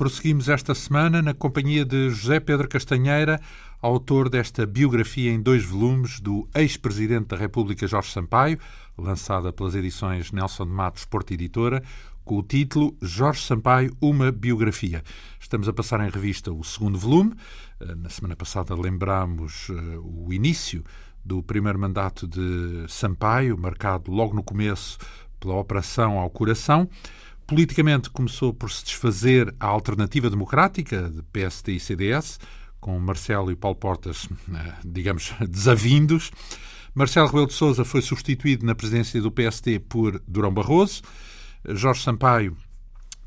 Prosseguimos esta semana na companhia de José Pedro Castanheira, autor desta biografia em dois volumes do ex-presidente da República Jorge Sampaio, lançada pelas edições Nelson de Matos Porta Editora, com o título Jorge Sampaio, uma biografia. Estamos a passar em revista o segundo volume. Eh, na semana passada lembramos eh, o início do primeiro mandato de Sampaio, marcado logo no começo pela Operação ao Coração. Politicamente começou por se desfazer a alternativa democrática de PSD e CDS, com Marcelo e Paulo Portas, eh, digamos, desavindos. Marcelo Rebelo de Sousa foi substituído na presidência do PSD por Durão Barroso. Jorge Sampaio,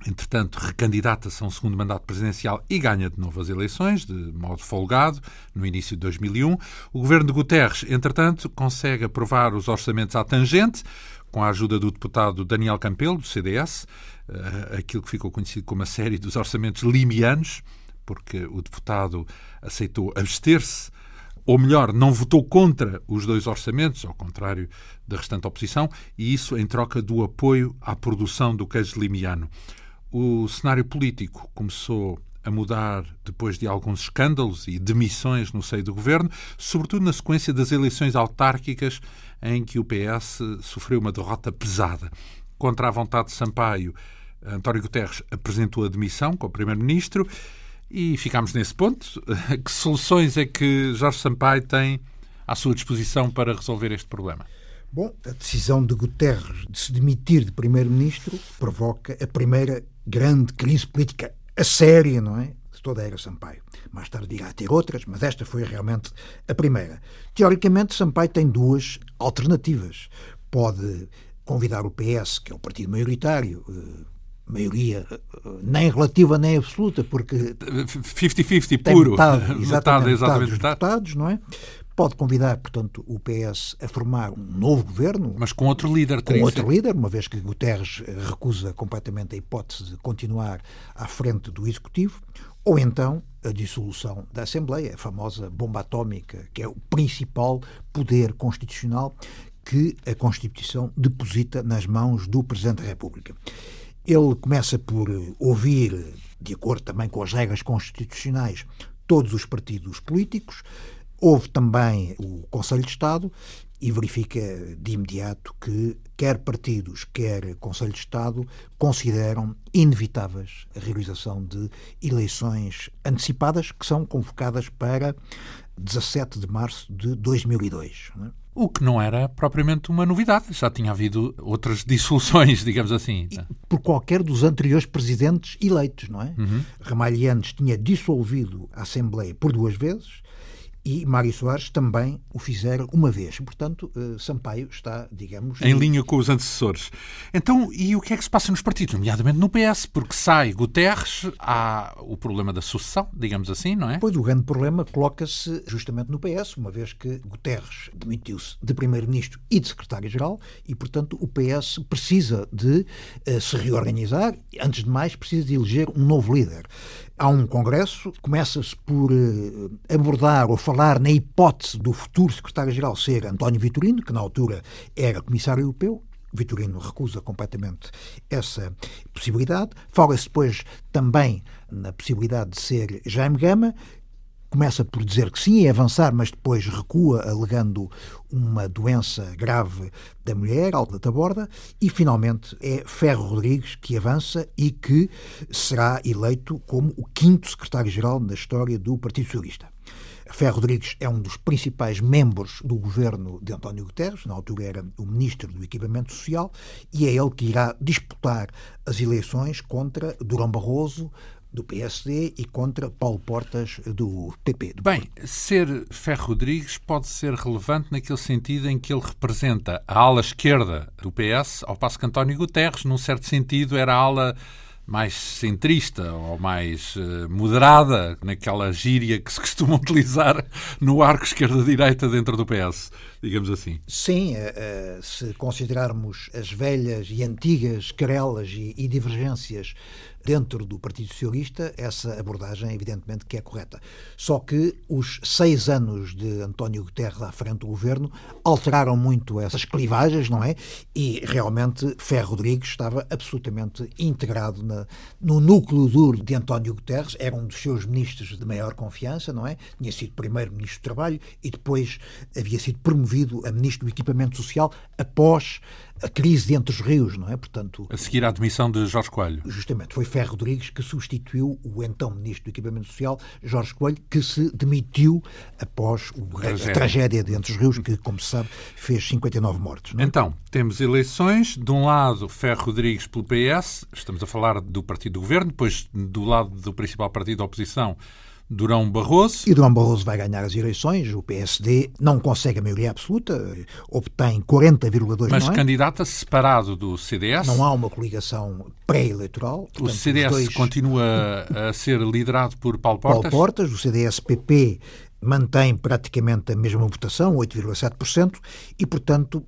entretanto, recandidata-se a um segundo mandato presidencial e ganha de novo as eleições, de modo folgado, no início de 2001. O governo de Guterres, entretanto, consegue aprovar os orçamentos à tangente, com a ajuda do deputado Daniel Campelo, do CDS, uh, aquilo que ficou conhecido como a série dos orçamentos limianos, porque o deputado aceitou abster-se, ou melhor, não votou contra os dois orçamentos, ao contrário da restante oposição, e isso em troca do apoio à produção do queijo limiano. O cenário político começou a mudar depois de alguns escândalos e demissões no seio do governo, sobretudo na sequência das eleições autárquicas em que o PS sofreu uma derrota pesada. Contra a vontade de Sampaio, António Guterres apresentou a demissão como Primeiro-Ministro e ficámos nesse ponto. Que soluções é que Jorge Sampaio tem à sua disposição para resolver este problema? Bom, a decisão de Guterres de se demitir de Primeiro-Ministro provoca a primeira grande crise política a séria, não é? De toda a era Sampaio. Mais tarde irá ter outras, mas esta foi realmente a primeira. Teoricamente, Sampaio tem duas alternativas. Pode convidar o PS, que é o partido maioritário, eh, maioria eh, nem relativa nem absoluta, porque 50-50 puro, metade, exatamente, metade, exatamente dos deputados, não é? Pode convidar, portanto, o PS a formar um novo governo. Mas com outro líder. Com outro líder, uma vez que Guterres recusa completamente a hipótese de continuar à frente do Executivo. Ou então a dissolução da Assembleia, a famosa bomba atómica, que é o principal poder constitucional que a Constituição deposita nas mãos do Presidente da República. Ele começa por ouvir, de acordo também com as regras constitucionais, todos os partidos políticos, ouve também o Conselho de Estado e verifica de imediato que quer partidos, quer Conselho de Estado consideram inevitáveis a realização de eleições antecipadas que são convocadas para 17 de março de 2002. O que não era propriamente uma novidade, já tinha havido outras dissoluções, digamos assim. Por qualquer dos anteriores presidentes eleitos, não é? Uhum. Ramalhianes tinha dissolvido a Assembleia por duas vezes e Mário Soares também o fizeram uma vez. Portanto, eh, Sampaio está, digamos... Em linha com os antecessores. Então, e o que é que se passa nos partidos? Nomeadamente no PS, porque sai Guterres, há o problema da sucessão, digamos assim, não é? Pois, o grande problema coloca-se justamente no PS, uma vez que Guterres demitiu-se de Primeiro-Ministro e de Secretário-Geral e, portanto, o PS precisa de uh, se reorganizar, antes de mais, precisa de eleger um novo líder. Há um congresso, começa-se por uh, abordar ou falar na hipótese do futuro secretário-geral ser António Vitorino, que na altura era comissário europeu, Vitorino recusa completamente essa possibilidade. Fala-se depois também na possibilidade de ser Jaime Gama, começa por dizer que sim e avançar, mas depois recua, alegando uma doença grave da mulher, alta da borda, e finalmente é Ferro Rodrigues que avança e que será eleito como o quinto secretário-geral na história do Partido Socialista. Ferro Rodrigues é um dos principais membros do governo de António Guterres, na altura era o ministro do Equipamento Social, e é ele que irá disputar as eleições contra Durão Barroso, do PSD e contra Paulo Portas do PP. Do Bem, ser Ferro Rodrigues pode ser relevante naquele sentido em que ele representa a ala esquerda do PS, ao passo que António Guterres, num certo sentido, era a ala mais centrista ou mais uh, moderada, naquela gíria que se costuma utilizar no arco esquerda-direita dentro do PS. Digamos assim. Sim, uh, se considerarmos as velhas e antigas querelas e, divergências dentro do Partido Socialista, essa abordagem, evidentemente, que é correta. Só que os seis anos de António Guterres à frente do governo alteraram muito essas clivagens, não é? E realmente Ferro Rodrigues estava absolutamente integrado na, no núcleo duro de António Guterres, era um dos seus ministros de maior confiança, não é? Tinha sido primeiro ministro do Trabalho e depois havia sido promovido a ministro do Equipamento Social após a crise entre os rios, não é? Portanto, a seguir à demissão de Jorge Coelho. Justamente, foi Ferro Rodrigues que substituiu o então Ministro do Equipamento Social, Jorge Coelho, que se demitiu após o, tragédia. a tragédia de Entre os Rios, que, como se sabe, fez 59 mortes. É? Então, temos eleições. De um lado, Ferro Rodrigues pelo PS, estamos a falar do partido do governo, depois do lado do principal partido da oposição, Durão Barroso. E Durão Barroso vai ganhar as eleições. O PSD não consegue a maioria absoluta, obtém 40,2%. Mas é? candidata separado do CDS. Não há uma coligação pré-eleitoral. O CDS dois... continua a ser liderado por Paulo Portas. Paulo Portas, o CDS-PP mantém praticamente a mesma votação, 8,7%, e, portanto,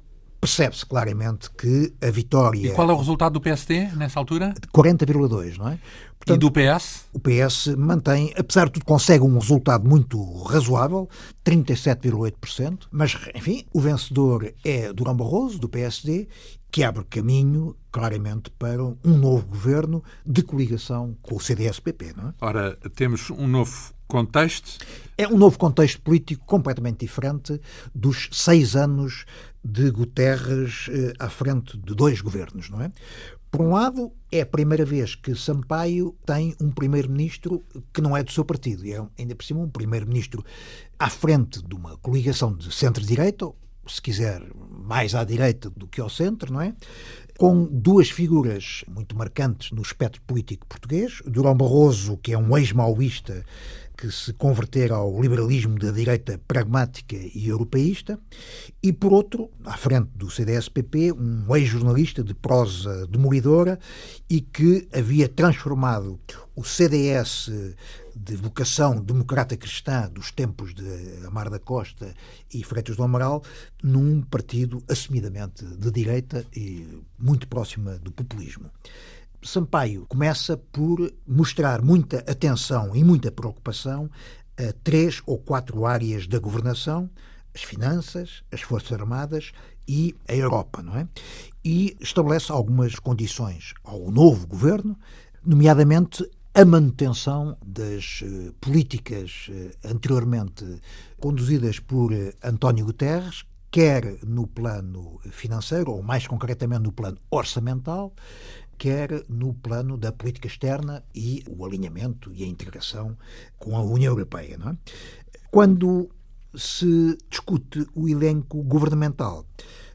percebe-se claramente que a vitória. E qual é o resultado do PSD nessa altura? 40,2, não é? Portanto, e do PS? O PS mantém, apesar de tudo, consegue um resultado muito razoável, 37,8%, mas, enfim, o vencedor é Durão Barroso, do PSD, que abre caminho, claramente, para um novo governo de coligação com o CDS-PP, não é? Ora, temos um novo contexto. É um novo contexto político completamente diferente dos seis anos de Guterres eh, à frente de dois governos, não é? Por um lado, é a primeira vez que Sampaio tem um primeiro-ministro que não é do seu partido. E é, ainda por cima, um primeiro-ministro à frente de uma coligação de centro-direita, se quiser, mais à direita do que ao centro, não é? Com duas figuras muito marcantes no espectro político português. Durão Barroso, que é um ex-maoísta que se converter ao liberalismo da direita pragmática e europeísta, e por outro, à frente do CDS-PP, um ex-jornalista de prosa demolidora e que havia transformado o CDS de vocação democrata cristã dos tempos de Amar da Costa e Freitas do Amaral num partido assumidamente de direita e muito próxima do populismo. Sampaio começa por mostrar muita atenção e muita preocupação a três ou quatro áreas da governação: as finanças, as Forças Armadas e a Europa, não é? E estabelece algumas condições ao novo governo, nomeadamente a manutenção das uh, políticas uh, anteriormente conduzidas por uh, António Guterres, quer no plano financeiro, ou mais concretamente no plano orçamental, quer no plano da política externa e o alinhamento e a integração com a União Europeia. Não é? Quando se discute o elenco governamental,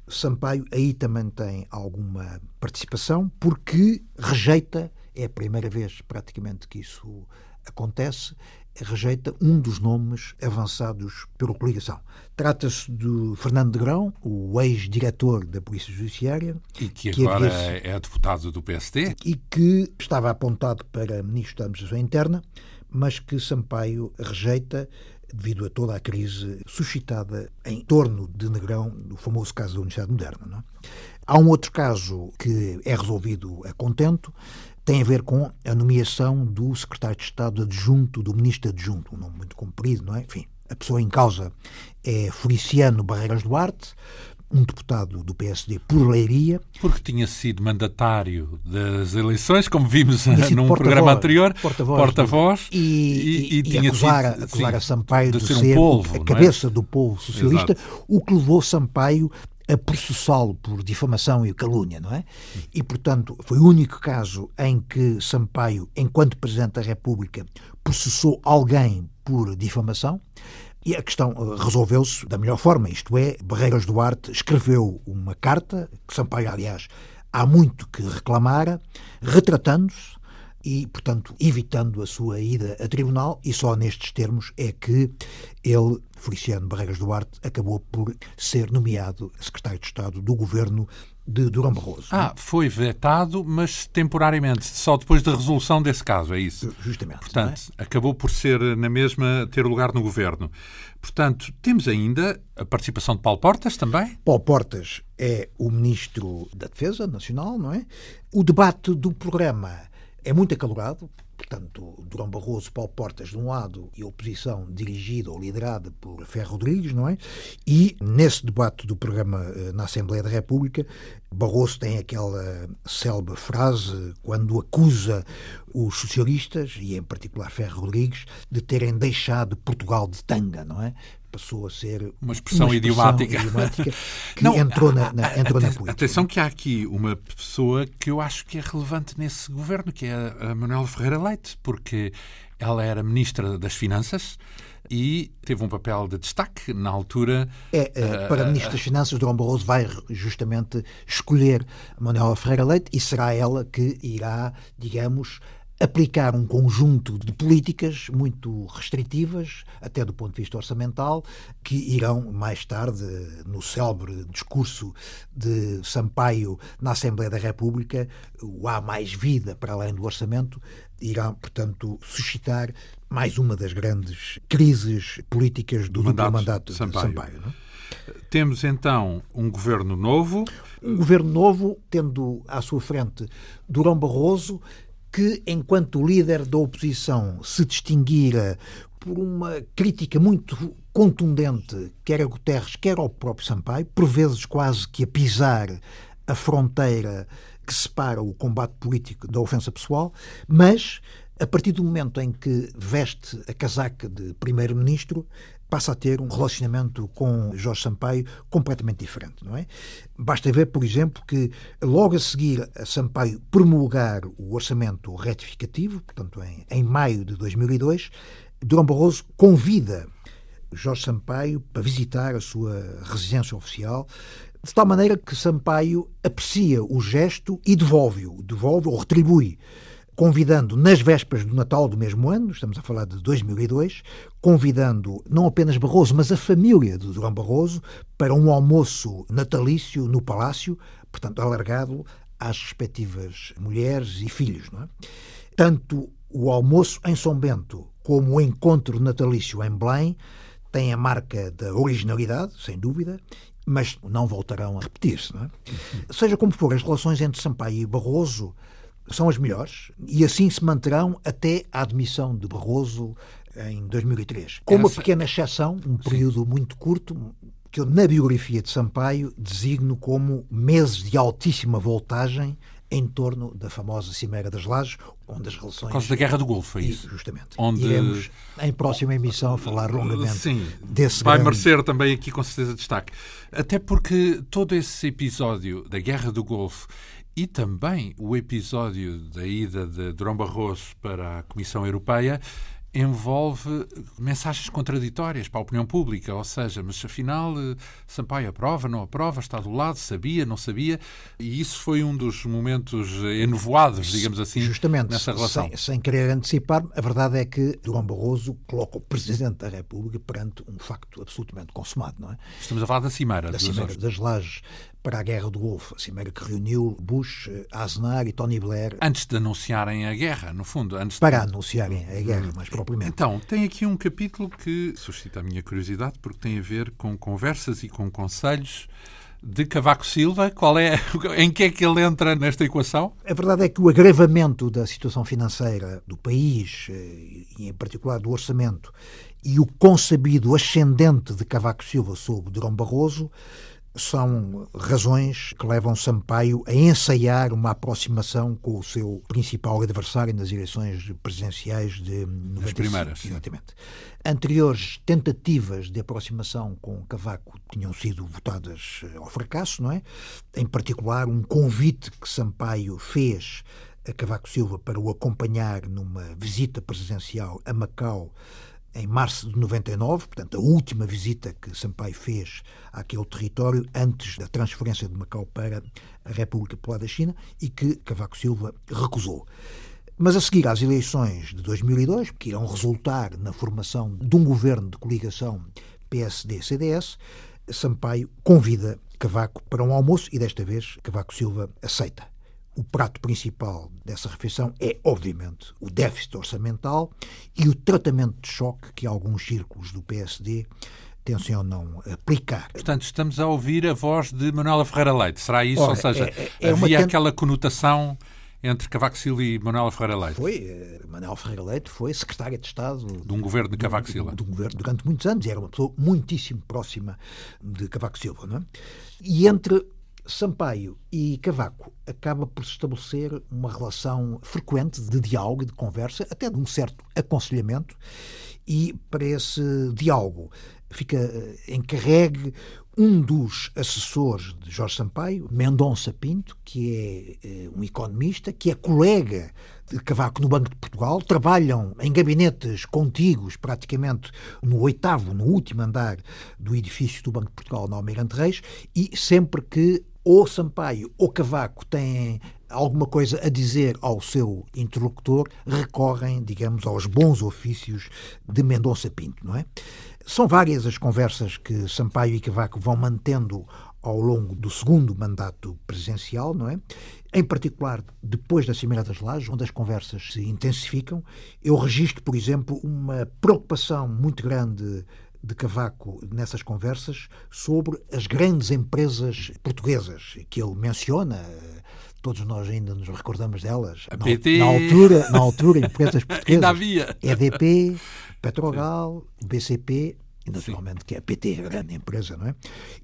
Sampaio aí também tem alguma participação, porque rejeita, é a primeira vez praticamente que isso acontece, rejeita um dos nomes avançados pela coligação. Trata-se de Fernando de Grão, o ex-diretor da Polícia Judiciária. E que, que agora havia... é deputado do PSD. E que estava apontado para ministro da Administração Interna, mas que Sampaio rejeita devido a toda a crise suscitada em torno de Negrão, do famoso caso da Universidade Moderna. Não é? Há um outro caso que é resolvido a contento, tem a ver com a nomeação do secretário de Estado adjunto, do ministro adjunto, um nome muito comprido, não é? Enfim, a pessoa em causa é Feliciano Barreiras Duarte, um deputado do PSD por Leiria. Porque tinha sido mandatário das eleições, como vimos num programa anterior, porta-voz, porta e, e, e, e, tinha acusar, sido, acusar sim, a Sampaio de, de ser, ser um polvo, a é? cabeça é? do povo socialista, Exato. o que levou Sampaio a processá-lo por difamação e calúnia, não é? E, portanto, foi o único caso em que Sampaio, enquanto Presidente da República, processou alguém por difamação. E a questão eh, resolveu-se da melhor forma, isto é, Barreiras Duarte escreveu uma carta, que Sampaio, aliás, há muito que reclamara, retratando-se, e, portanto, evitando a sua ida a tribunal, e só nestes termos é que ele, Feliciano Barreiras Duarte, acabou por ser nomeado secretário de Estado do governo de Durão Barroso. Ah, foi vetado, mas temporariamente, só depois da resolução desse caso, é isso? Justamente. Portanto, é? acabou por ser na mesma ter lugar no governo. Portanto, temos ainda a participação de Paulo Portas também? Paulo Portas é o ministro da Defesa Nacional, não é? O debate do programa é muito acalorado, portanto, Durão Barroso, Paulo Portas de um lado e a oposição dirigida ou liderada por Ferro Rodrigues, não é? E nesse debate do programa eh, na Assembleia da República, Barroso tem aquela célebre frase quando acusa os socialistas, e em particular Ferro Rodrigues, de terem deixado Portugal de tanga, não é? passou a ser uma expressão, uma expressão idiomática. idiomática que não, entrou, na, na, entrou na política. Atenção que há aqui uma pessoa que eu acho que é relevante nesse governo, que é a Manuela Ferreira Leite, porque ela era ministra das Finanças e teve um papel de destaque na altura. É, uh, para Ministro das Finanças, Dom Barroso vai justamente escolher Manuela Ferreira Leite e será ela que irá, digamos, aplicar um conjunto de políticas muito restritivas, até do ponto de vista orçamental, que irão mais tarde, no célebre discurso de Sampaio na Assembleia da República, o há mais vida para além do orçamento, irá, portanto, suscitar mais uma das grandes crises políticas do, mandato, mandato Sampaio. de Sampaio. Não? Temos então um governo novo. Um governo novo, tendo à sua frente Durão Barroso, que, enquanto líder da oposição, se distinguira por uma crítica muito contundente, quer a Guterres, quer ao próprio Sampaio, por vezes quase que a pisar a fronteira que separa o combate político da ofensa pessoal, mas a partir do momento em que veste a casaca de primeiro-ministro, passa a ter um relacionamento com Jorge Sampaio completamente diferente, não é? Basta ver, por exemplo, que logo a seguir a Sampaio promulgar o orçamento retificativo, portanto em, em maio de 2002, Durão Barroso convida Jorge Sampaio para visitar a sua residência oficial, de tal maneira que Sampaio aprecia o gesto e devolve-o, devolve ou retribui convidando nas vésperas do Natal do mesmo ano, estamos a falar de 2002, convidando não apenas Barroso, mas a família de Durão Barroso para um almoço natalício no Palácio, portanto alargado às respectivas mulheres e filhos. Não é? Tanto o almoço em São Bento como o encontro natalício em Belém têm a marca da originalidade, sem dúvida, mas não voltarão a repetir-se. É? Seja como for, as relações entre Sampaio e Barroso são as melhores e assim se manterão até a admissão de Barroso em 2003. Com uma pequena exceção, um período muito curto, que eu, na biografia de Sampaio, designo como meses de altíssima voltagem em torno da famosa Cimeira das Lajes, onde as relações... Por causa da Guerra do Golfo, é isso? Justamente. Onde... Iremos, em próxima emissão, falar longamente Sim, desse vai grande... merecer também aqui, com certeza, destaque. Até porque todo esse episódio da Guerra do Golfo e também o episódio da ida de Durão Barroso para a Comissão Europeia envolve mensagens contraditórias para a opinião pública, ou seja, mas afinal eh, Sampaio aprova, não aprova, está do lado, sabia, não sabia, e isso foi um dos momentos enovoados, digamos assim, Justamente, nessa relação. Sem, sem querer antecipar, a verdade é que Durão Barroso coloca o Presidente da República perante um facto absolutamente consumado, não é? Estamos a falar da Cimeira. Da Cimeira das Lajes para a Guerra do Golfo, a cimeira que reuniu Bush, Aznar e Tony Blair. Antes de anunciarem a guerra, no fundo. Antes para de... anunciarem a guerra, mais propriamente. Então, tem aqui um capítulo que suscita a minha curiosidade, porque tem a ver com conversas e com conselhos de Cavaco Silva. Qual é, em que é que ele entra nesta equação? A verdade é que o agravamento da situação financeira do país, eh, e em particular do orçamento, e o concebido ascendente de Cavaco Silva sobre Durão Barroso são razões que levam Sampaio a ensaiar uma aproximação com o seu principal adversário nas eleições presidenciais de 95. As primeiras. Exatamente. Anteriores tentativas de aproximação com Cavaco tinham sido votadas eh, ao fracasso, não é? Em particular, um convite que Sampaio fez a Cavaco Silva para o acompanhar numa visita presidencial a Macau em março de 99, portanto, a última visita que Sampaio fez àquele território antes da transferência de Macau para a República Popular da China e que Cavaco Silva recusou. Mas a seguir às eleições de 2002, que irão resultar na formação de um governo de coligação PSD-CDS, Sampaio convida Cavaco para um almoço e desta vez Cavaco Silva aceita. O prato principal dessa refeição é, obviamente, o déficit orçamental e o tratamento de choque que alguns círculos do PSD tencionam aplicar. Portanto, estamos a ouvir a voz de Manuela Ferreira Leite. Será isso? Ora, Ou seja, é, é havia uma... aquela conotação entre Cavaco Silva e Manuel Ferreira Leite? Foi. Uh, Manuel Ferreira Leite foi secretária de Estado... De um governo de Cavaco Silva. De um governo durante muitos anos. E era uma pessoa muitíssimo próxima de Cavaco Silva. Não é? E entre Sampaio e Cavaco acaba por se estabelecer uma relação frequente de diálogo e de conversa, até de um certo aconselhamento, e para esse diálogo fica eh, encarregue um dos assessores de Jorge Sampaio, Mendonça Pinto, que é eh, um economista, que é colega de Cavaco no Banco de Portugal, trabalham em gabinetes contíguos, praticamente no oitavo, no último andar do edifício do Banco de Portugal, no Almirante Reis, e sempre que ou Sampaio ou Cavaco têm alguma coisa a dizer ao seu interlocutor, recorrem, digamos, aos bons ofícios de Mendonça Pinto, não é? São várias as conversas que Sampaio e Cavaco vão mantendo ao longo do segundo mandato presidencial, não é? Em particular, depois da Cimeira das Lajes, onde as conversas se intensificam, eu registro, por exemplo, uma preocupação muito grande de Cavaco nessas conversas sobre as grandes empresas portuguesas que ele menciona. Todos nós ainda nos recordamos delas. A na, PT. na altura, na altura empresas portuguesas. ainda havia. EDP, Petrogal, BCP, e naturalmente Sim. que é a PT, a grande empresa, não é?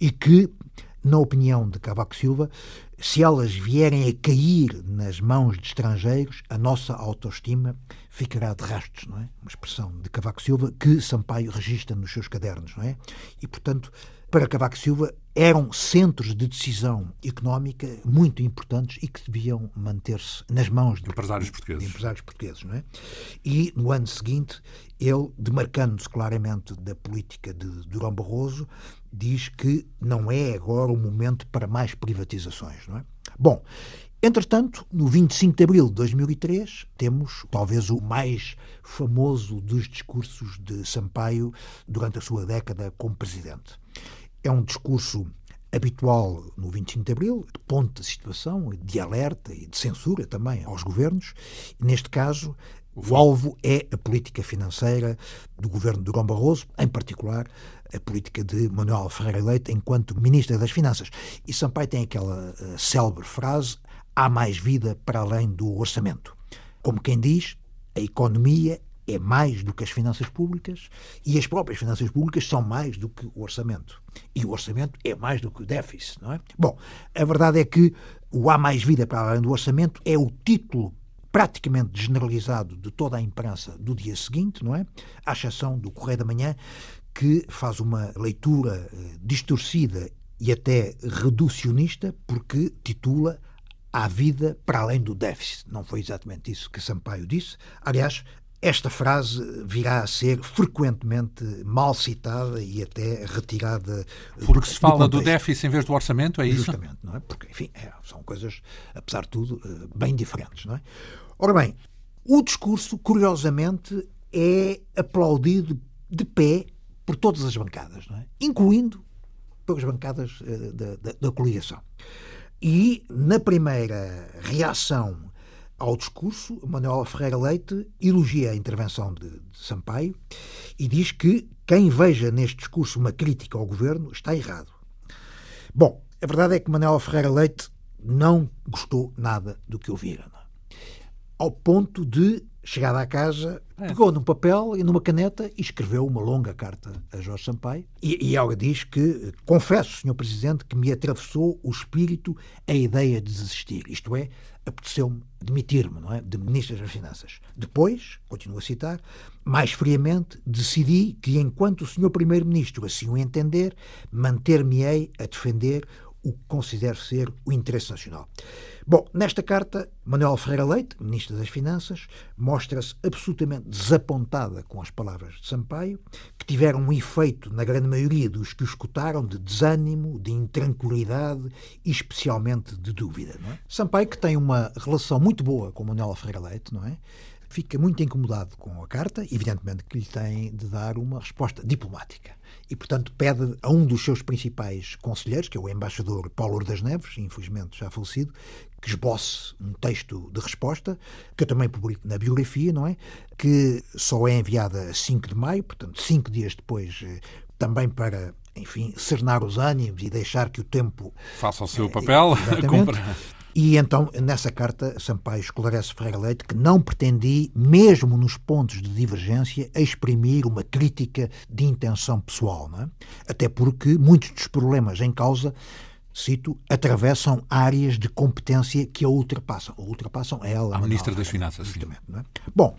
E que, na opinião de Cavaco Silva, se elas vierem a cair nas mãos de estrangeiros, a nossa autoestima ficará de rastros, não é? Uma expressão de Cavaco Silva que Sampaio registra nos seus cadernos, não é? E, portanto, para Cavaco Silva eram centros de decisão económica muito importantes e que deviam manter-se nas mãos de empresários portugueses. De empresários portugueses não é? E no ano seguinte, ele, demarcando-se claramente da política de Durão Barroso, diz que não é agora o momento para mais privatizações. Não é? Bom, Entretanto, no 25 de abril de 2003, temos talvez o mais famoso dos discursos de Sampaio durante a sua década como presidente. É um discurso habitual no 25 de Abril, de ponto de situação, de alerta e de censura também aos governos. Neste caso, o alvo é a política financeira do governo de Durão Barroso, em particular a política de Manuel Ferreira Leite enquanto Ministro das Finanças. E Sampaio tem aquela uh, célebre frase: há mais vida para além do orçamento. Como quem diz, a economia é mais do que as finanças públicas e as próprias finanças públicas são mais do que o orçamento. E o orçamento é mais do que o déficit, não é? Bom, a verdade é que o há mais vida para além do orçamento é o título praticamente generalizado de toda a imprensa do dia seguinte, não é? À exceção do Correio da Manhã, que faz uma leitura eh, distorcida e até reducionista, porque titula Há vida para além do déficit. Não foi exatamente isso que Sampaio disse. Aliás, esta frase virá a ser frequentemente mal citada e até retirada. Porque se fala do, do déficit em vez do orçamento, é isso? Justamente, não é? Porque, enfim, é, são coisas, apesar de tudo, eh, bem diferentes, não é? Ora bem, o discurso, curiosamente, é aplaudido de pé por todas as bancadas, não é? incluindo pelas bancadas uh, da, da, da coligação. E, na primeira reação ao discurso, Manuel Ferreira Leite elogia a intervenção de, de, Sampaio e diz que quem veja neste discurso uma crítica ao governo está errado. Bom, a verdade é que Manuel Ferreira Leite não gostou nada do que ouvira. É? Ao ponto de Chegada à casa, é. pegou num papel e numa caneta e escreveu uma longa carta a Jorge Sampaio. E, e ela diz que, confesso, Sr. Presidente, que me atravessou o espírito a ideia de desistir. Isto é, apeteceu-me demitir-me, não é? De Ministro das Finanças. Depois, continuo a citar, mais friamente, decidi que, enquanto o Sr. Primeiro-Ministro assim o entender, manter-me-ei a defender o que considero ser o interesse nacional. Bom, nesta carta, Manuel Ferreira Leite, Ministro das Finanças, mostra-se absolutamente desapontada com as palavras de Sampaio, que tiveram um efeito, na grande maioria dos que o escutaram, de desânimo, de intranquilidade e especialmente de dúvida. É? Sampaio, que tem uma relação muito boa com Manuel Ferreira Leite, não é? fica muito incomodado com a carta, evidentemente que lhe tem de dar uma resposta diplomática. E, portanto, pede a um dos seus principais conselheiros, que é o embaixador Paulo das Neves, infelizmente já falecido, que esboce um texto de resposta, que eu também publico na biografia, não é? Que só é enviada a 5 de maio, portanto, cinco dias depois, eh, também para enfim, serenar os ânimos e deixar que o tempo faça o seu papel. E então, nessa carta, Sampaio esclarece Ferreira Leite que não pretendi, mesmo nos pontos de divergência, exprimir uma crítica de intenção pessoal. É? Até porque muitos dos problemas em causa cito, atravessam áreas de competência que a ultrapassam. A ultrapassam ela. A Ministra das Finanças. Justamente. É? Bom,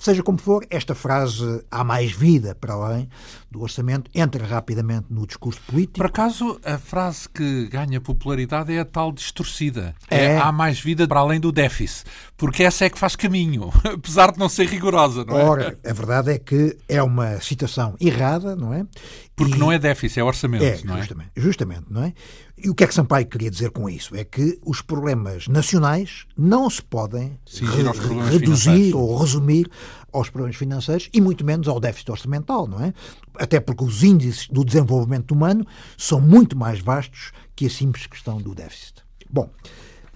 Seja como for, esta frase há mais vida para além do orçamento, entra rapidamente no discurso político. Por acaso, a frase que ganha popularidade é a tal distorcida. É, é há mais vida para além do déficit. Porque essa é que faz caminho, apesar de não ser rigorosa, não é? Ora, a verdade é que é uma citação errada, não é? Porque e... não é déficit, é orçamento, é, não é? Justamente, justamente, não é? E o que é que Sampaio queria dizer com isso? É que os problemas nacionais não se podem Sim, re reduzir ou resumir aos problemas financeiros e muito menos ao déficit orçamental, não é? Até porque os índices do desenvolvimento humano são muito mais vastos que a simples questão do déficit. Bom,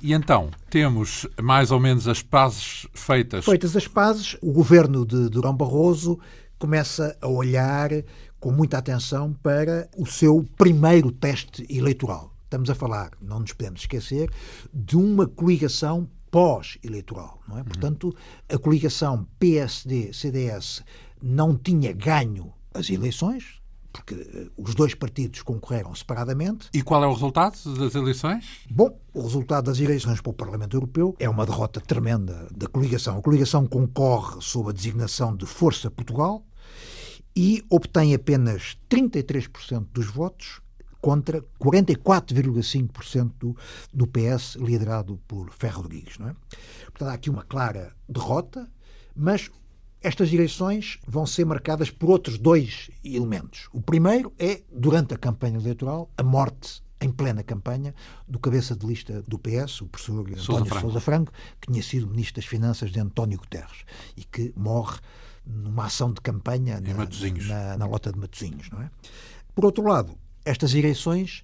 e então, temos mais ou menos as pazes feitas. Feitas as pazes, o governo de Durão Barroso começa a olhar com muita atenção para o seu primeiro teste eleitoral. Estamos a falar, não nos podemos esquecer, de uma coligação pós-eleitoral, não é? Uhum. Portanto, a coligação PSD-CDS não tinha ganho as eleições, porque eh, os dois partidos concorreram separadamente. E qual é o resultado das eleições? Bom, o resultado das eleições para o Parlamento Europeu é uma derrota tremenda da coligação. A coligação concorre sob a designação de Força Portugal e obtém apenas 33% dos votos contra 44,5% do, do PS, liderado por Ferro Rodrigues. Não é? Portanto, há aqui uma clara derrota, mas estas eleições vão ser marcadas por outros dois elementos. O primeiro é, durante a campanha eleitoral, a morte em plena campanha do cabeça de lista do PS, o professor António Sousa Franco. Sousa Franco, que tinha sido ministro das Finanças de António Guterres e que morre numa ação de campanha na, na, na, lota de Matosinhos. Não é? Por outro lado, estas eleições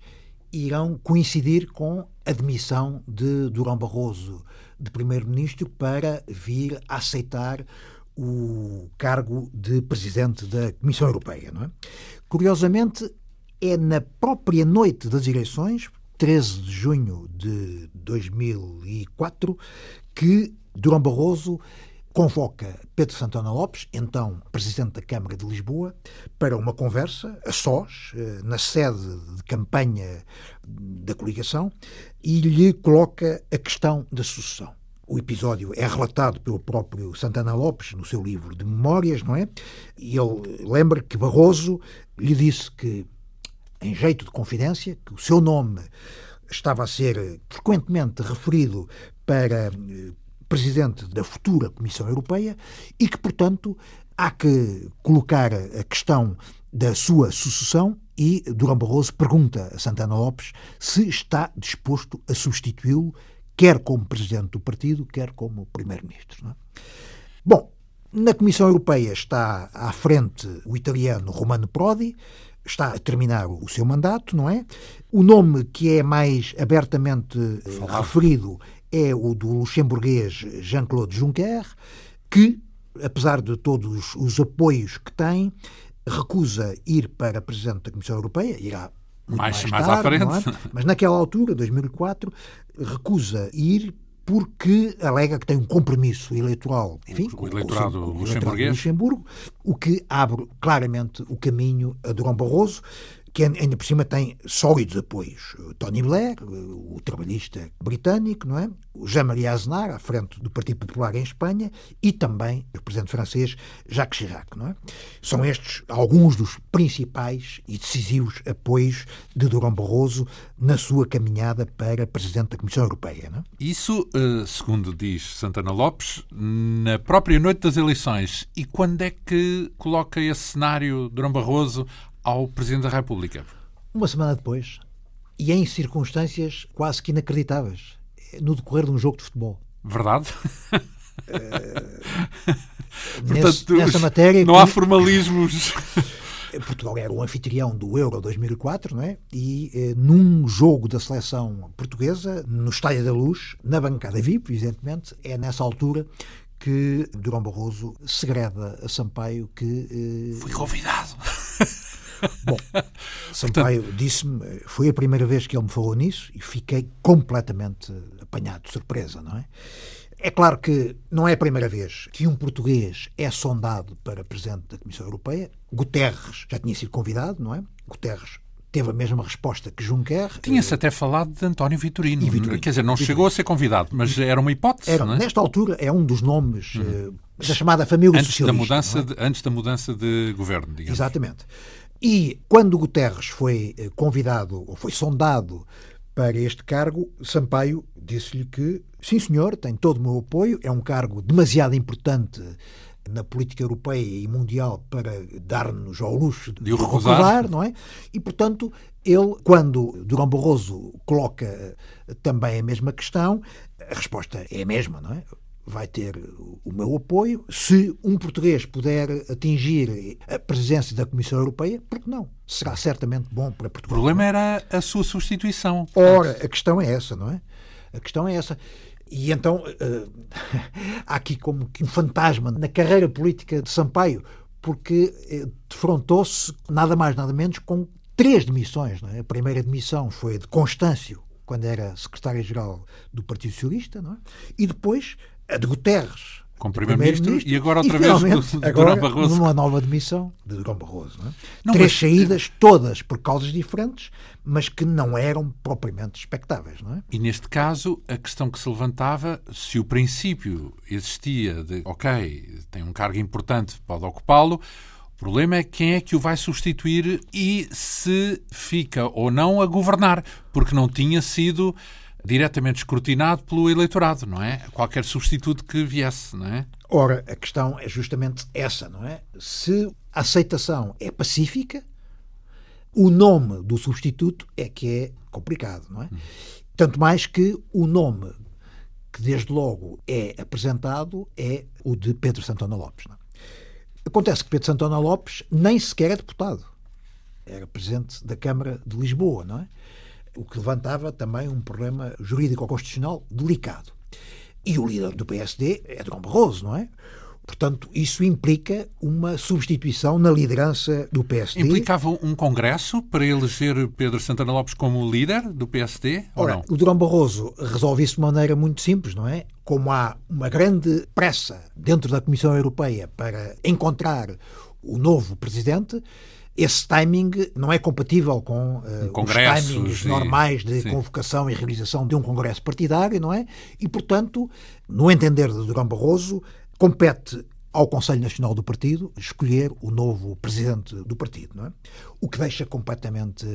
irão coincidir com a demissão de Durão Barroso de primeiro-ministro para vir a aceitar o cargo de presidente da Comissão Europeia. É? Curiosamente, é na própria noite das eleições, 13 de junho de 2004, que Durão Barroso convoca Pedro Santana Lopes, então presidente da Câmara de Lisboa, para uma conversa a sós, eh, na sede de campanha da coligação, e lhe coloca a questão da sucessão. O episódio é relatado pelo próprio Santana Lopes no seu livro de memórias, não é? E ele lembra que Barroso lhe disse que, em jeito de confidência, que o seu nome estava a ser frequentemente referido para eh, presidente da futura Comissão Europeia e que, portanto, há que colocar a questão da sua sucessão e Durão Barroso pergunta a Santana Lopes se está disposto a substituí-lo, quer como presidente do partido, quer como primeiro-ministro. É? Bom, na Comissão Europeia está à frente o italiano Romano Prodi, está a terminar o seu mandato, não é? O nome que é mais abertamente referido é o do luxemburguês Jean-Claude Juncker, que, apesar de todos os apoios que tem, recusa ir para presidente da Comissão Europeia, irá mais, mais, mais tarde, à frente. É? Mas naquela altura, 2004, recusa ir porque alega que tem um compromisso eleitoral, enfim, o, o eleitorado luxemburguês. Luxemburgo, o que abre claramente o caminho a Durão Barroso, que ainda por cima tem sólidos apoios. Tony Blair, o trabalhista britânico, não é? O Jean-Marie Aznar, à frente do Partido Popular em Espanha, e também o presidente francês Jacques Chirac, não é? São estes alguns dos principais e decisivos apoios de Durão Barroso na sua caminhada para presidente da Comissão Europeia, não é? Isso, eh, segundo diz Santana Lopes, na própria noite das eleições. E quando é que coloca esse cenário Durão Barroso ao Presidente da República? Uma semana depois, e em circunstâncias quase que inacreditáveis, no decorrer de um jogo de futebol. Verdade? Uh, Portanto, nessa matéria. Não há formalismos. Portugal era o anfitrião do Euro 2004, não é? E eh, num jogo da seleção portuguesa, no Estádio da Luz, na bancada VIP, evidentemente, é nessa altura que Durão Barroso segreda a Sampaio que. Eh, Fui convidado. Bom, Sampaio disse-me, foi a primeira vez que ele me falou nisso e fiquei completamente apanhado de surpresa, não é? É claro que não é a primeira vez que um português é sondado para presidente da Comissão Europeia. Guterres já tinha sido convidado, não é? Guterres teve a mesma resposta que Juncker. Tinha-se até falado de António Vitorino. Vitorino. Quer dizer, não Vitorino. chegou a ser convidado, mas era uma hipótese. Era, é? Nesta altura é um dos nomes uhum. uh, da chamada família antes socialista. Da mudança é? de, antes da mudança de governo, digamos. Exatamente. E quando Guterres foi eh, convidado, ou foi sondado para este cargo, Sampaio disse-lhe que, sim senhor, tem todo o meu apoio, é um cargo demasiado importante na política europeia e mundial para dar-nos ao luxo de, de o recusar. recusar, não é? E, portanto, ele, quando Durão Barroso coloca eh, também a mesma questão, a resposta é a mesma, não é? Vai ter o meu apoio. Se um português puder atingir a presença da Comissão Europeia, por que não? Será certamente bom para Portugal. O problema era a sua substituição. Ora, a questão é essa, não é? A questão é essa. E então uh, há aqui como que um fantasma na carreira política de Sampaio, porque uh, defrontou-se nada mais, nada menos com três demissões. É? A primeira demissão foi de Constâncio, quando era secretário-geral do Partido Socialista, não é? e depois a de Guterres. Como Primeiro-Ministro e agora outra e, vez do, agora, Durão Barroso. Numa nova demissão de Durão Barroso. Não é? não, Três mas... saídas, todas por causas diferentes, mas que não eram propriamente expectáveis. Não é? E neste caso, a questão que se levantava, se o princípio existia de, ok, tem um cargo importante, pode ocupá-lo, o problema é quem é que o vai substituir e se fica ou não a governar, porque não tinha sido diretamente escrutinado pelo eleitorado, não é? Qualquer substituto que viesse, não é? Ora, a questão é justamente essa, não é? Se a aceitação é pacífica, o nome do substituto é que é complicado, não é? Hum. Tanto mais que o nome que desde logo é apresentado é o de Pedro Santana Lopes. Não é? Acontece que Pedro Santana Lopes nem sequer é deputado. Era presidente da Câmara de Lisboa, não é? O que levantava também um problema jurídico-constitucional delicado. E o líder do PSD é Dom Barroso, não é? Portanto, isso implica uma substituição na liderança do PSD. Implicava um congresso para eleger Pedro Santana Lopes como líder do PSD? Ora, ou não? o Durão Barroso resolve isso de maneira muito simples, não é? Como há uma grande pressa dentro da Comissão Europeia para encontrar o novo presidente, esse timing não é compatível com uh, os timings normais de sim. convocação e realização de um congresso partidário, não é? E, portanto, no entender de Durão Barroso, compete ao Conselho Nacional do Partido escolher o novo presidente do partido, não é? O que deixa completamente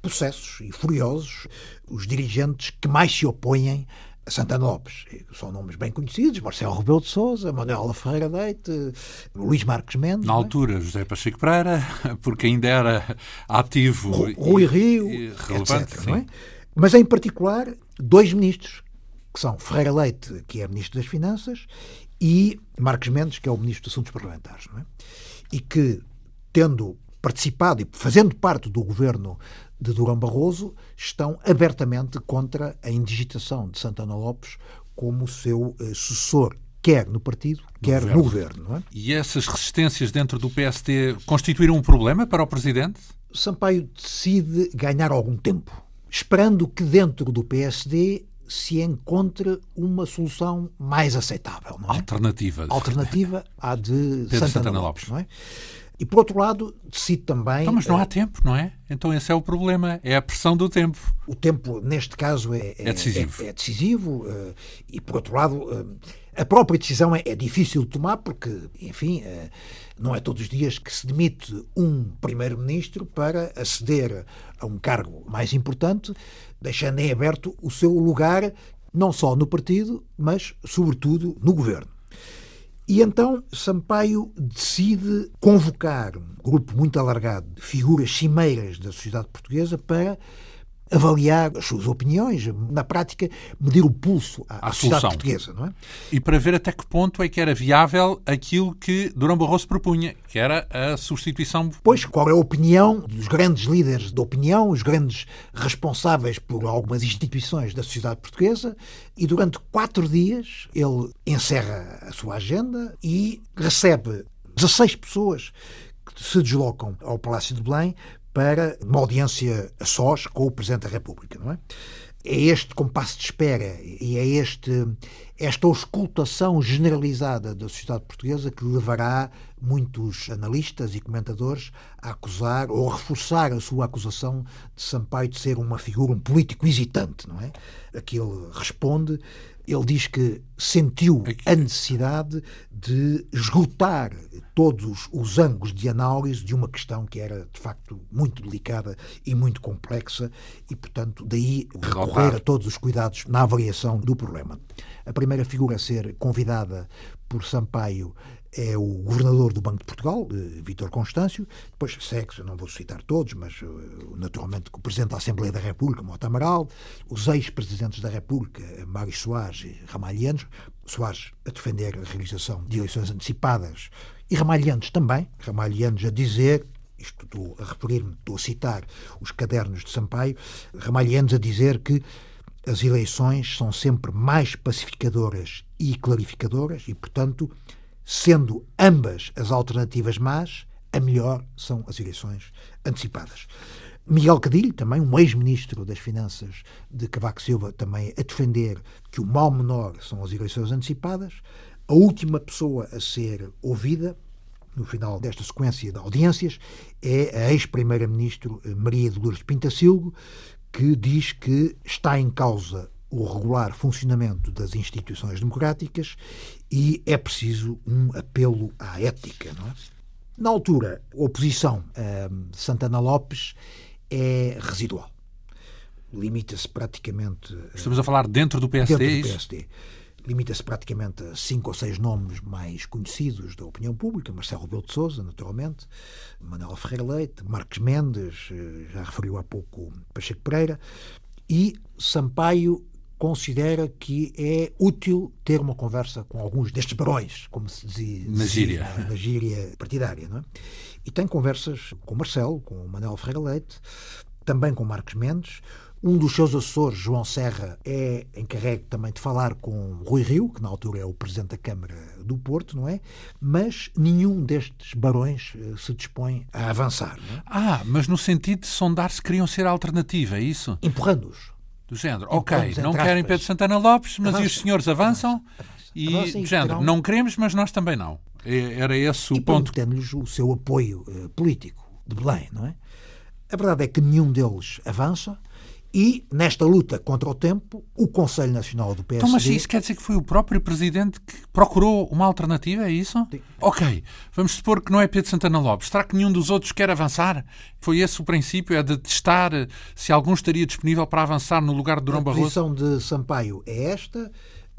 possessos e furiosos os dirigentes que mais se opõem Santana Lopes, são nomes bem conhecidos, Marcelo Rebelo de Sousa, Manuela Ferreira Leite, Luís Marques Mendes. Na é? altura, José Pacheco Pereira, porque ainda era ativo. Rui Rio, e relevante, etc. É? Mas, em particular, dois ministros, que são Ferreira Leite, que é Ministro das Finanças, e Marques Mendes, que é o Ministro dos Assuntos Parlamentares. É? E que, tendo participado e fazendo parte do governo de Durão Barroso estão abertamente contra a indigitação de Santana Lopes como seu eh, sucessor, quer no partido, quer no governo. No é? E essas resistências dentro do PSD constituíram um problema para o Presidente? Sampaio decide ganhar algum tempo, esperando que dentro do PSD se encontre uma solução mais aceitável. Não é? Alternativa. Alternativa à de Santana, Santana, Lopes. Lopes. Não é? E, por outro lado, decide também... Então, mas não há tempo, não é? Então esse é o problema, é a pressão do tempo. O tempo, neste caso, é, é, é decisivo. É, é decisivo e, por outro lado, a própria decisão é, é difícil de tomar porque, enfim, não é todos os dias que se demite um primeiro-ministro para aceder a um cargo mais importante, deixando em aberto o seu lugar não só no partido, mas sobretudo no governo. E então Sampaio decide convocar um grupo muito alargado de figuras cimeiras da sociedade portuguesa para avaliar as suas opiniões, na prática, medir o pulso à, à sociedade portuguesa. Não é? E para ver até que ponto é que era viável aquilo que Durão Barroso propunha, que era a substituição. Pois, qual é a opinião dos grandes líderes da opinião, os grandes responsáveis por algumas instituições da sociedade portuguesa, e durante quatro dias ele encerra a sua agenda e recebe 16 pessoas que se deslocam ao Palácio de Belém para uma audiência a sós com o Presidente da República, não é? É este compasso de espera e é este, esta auscultação generalizada da sociedade portuguesa que levará muitos analistas e comentadores a acusar ou reforçar a sua acusação de Sampaio de ser uma figura, um político hesitante, não é? A que ele responde ele diz que sentiu a necessidade de esgotar todos os ângulos de análise de uma questão que era, de facto, muito delicada e muito complexa e, portanto, daí recorrer a todos os cuidados na avaliação do problema. A primeira figura a ser convidada por Sampaio é o governador do Banco de Portugal, Vítor Constâncio, depois segue, não vou citar todos, mas eh, naturalmente o Presidente da Assembleia da República, Mota Amaral, os ex-presidentes da República, Mário Soares e Ramalhianos, Soares a defender a realização de eleições antecipadas e Ramalhianos também, Ramalhianos a dizer isto estou a referir-me, estou a citar os cadernos de Sampaio, Ramalhianos a dizer que as eleições são sempre mais pacificadoras e clarificadoras e, portanto, Sendo ambas as alternativas más, a melhor são as eleições antecipadas. Miguel Cadilho, também um ex-ministro das Finanças de Cavaco Silva, também a defender que o mal menor são as eleições antecipadas. A última pessoa a ser ouvida no final desta sequência de audiências é a ex-primeira-ministro Maria de Lourdes Pintacilgo, que diz que está em causa o regular funcionamento das instituições democráticas e é preciso um apelo à ética. Não é? Na altura, a oposição a Santana Lopes é residual. Limita-se praticamente. Estamos a falar dentro do PSD? Dentro do PSD. Limita-se praticamente a cinco ou seis nomes mais conhecidos da opinião pública. Marcelo Rebelo de Souza, naturalmente, Manuel Ferreira Leite, Marques Mendes, eh, já referiu há pouco Pacheco Pereira, e Sampaio considera que é útil ter uma conversa com alguns destes barões, como se dizia na gíria, na gíria partidária. Não é? E tem conversas com Marcelo, com Manuel Ferreira Leite, também com Marcos Mendes. Um dos seus assessores, João Serra, é encarregue também de falar com Rui Rio, que na altura é o presidente da Câmara do Porto, não é? Mas nenhum destes barões eh, se dispõe a avançar. É? Ah, mas no sentido de sondar se queriam ser alternativa, é isso? Empurrando-os do género, ok, não querem Pedro Santana Lopes, mas avança, e os senhores avançam? Avança, avança. E, avança do género, terão... não queremos, mas nós também não. Era esse o e ponto. lhes o seu apoio uh, político de Belém, não é? A verdade é que nenhum deles avança e, nesta luta contra o tempo, o Conselho Nacional do PSD... Então, mas isso quer dizer que foi o próprio Presidente que procurou uma alternativa, é isso? Sim. Ok, vamos supor que não é Pedro Santana Lopes. Será que nenhum dos outros quer avançar? Foi esse o princípio, é de testar se algum estaria disponível para avançar no lugar de Durão Barroso? A posição de Sampaio é esta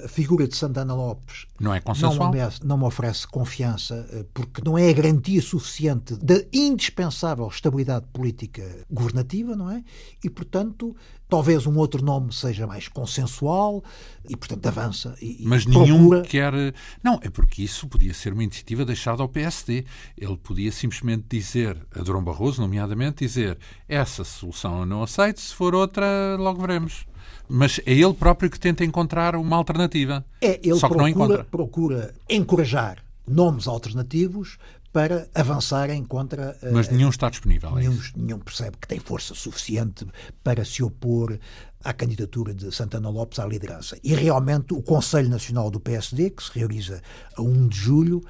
a figura de Santana Lopes não, é consensual. Não, me, não me oferece confiança, eh, porque não é a garantia suficiente da indispensável estabilidade política governativa, não é? E, portanto, talvez um outro nome seja mais consensual e, portanto, avança. E, Mas procura... nenhum quer. Não, é porque isso podia ser uma iniciativa deixada ao PSD. Ele podia simplesmente dizer, a Durão Barroso, nomeadamente, dizer essa solução eu não aceito, se for outra, logo veremos. Mas é ele próprio que tenta encontrar uma alternativa. É, ele Só que procura, não encontra. procura encorajar nomes alternativos para avançarem contra. Mas nenhum está disponível. É nenhum, nenhum percebe que tem força suficiente para se opor à candidatura de Santana Lopes à liderança. E realmente o Conselho Nacional do PSD, que se realiza a 1 de julho,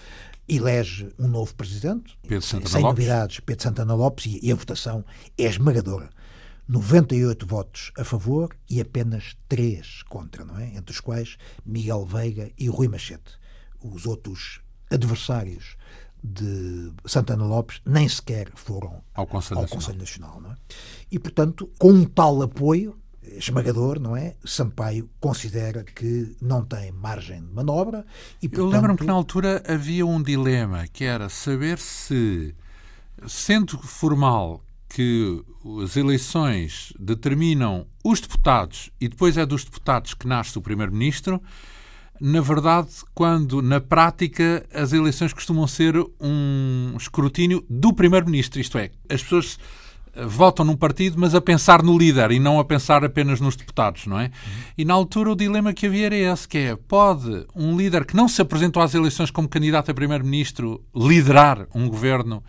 elege um novo presidente, Pedro Santana sem Lopes. novidades, Pedro Santana Lopes, e a votação é esmagadora. 98 votos a favor e apenas 3 contra, não é? Entre os quais Miguel Veiga e Rui Machete. Os outros adversários de Santana Lopes nem sequer foram ao Conselho ao Nacional. Conselho Nacional não é? E, portanto, com um tal apoio esmagador, não é? Sampaio considera que não tem margem de manobra e, portanto... Eu lembro-me que na altura havia um dilema, que era saber se, sendo formal que as eleições determinam os deputados e depois é dos deputados que nasce o primeiro-ministro, na verdade, quando na prática as eleições costumam ser um escrutínio do primeiro-ministro, isto é, as pessoas votam num partido, mas a pensar no líder e não a pensar apenas nos deputados, não é? Uhum. E na altura o dilema que havia era esse, que é, pode um líder que não se apresentou às eleições como candidato a primeiro-ministro liderar um governo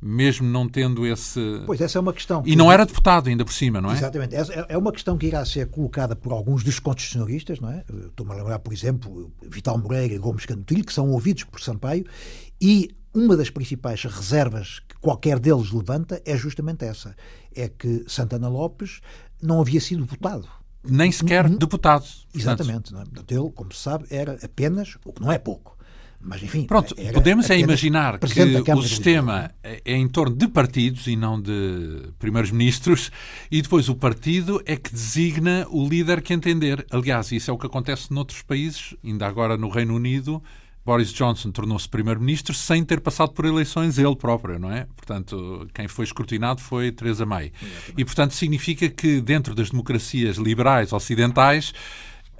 mesmo não tendo esse... Pois, essa é uma questão... Que... E não era deputado ainda por cima, não é? Exatamente. Essa é uma questão que irá ser colocada por alguns dos constitucionalistas, não é? Estou-me a lembrar, por exemplo, Vital Moreira e Gomes Cantilho, que são ouvidos por Sampaio, e uma das principais reservas que qualquer deles levanta é justamente essa: é que Santana Lopes não havia sido votado. Nem sequer deputado. Exatamente. É? Portanto, ele, como se sabe, era apenas, o que não é pouco. Mas, enfim, Pronto, podemos é imaginar que o sistema é em torno de partidos e não de primeiros ministros, e depois o partido é que designa o líder que entender. Aliás, isso é o que acontece noutros países, ainda agora no Reino Unido, Boris Johnson tornou-se primeiro-ministro sem ter passado por eleições ele próprio, não é? Portanto, quem foi escrutinado foi Theresa May. E, portanto, significa que dentro das democracias liberais ocidentais,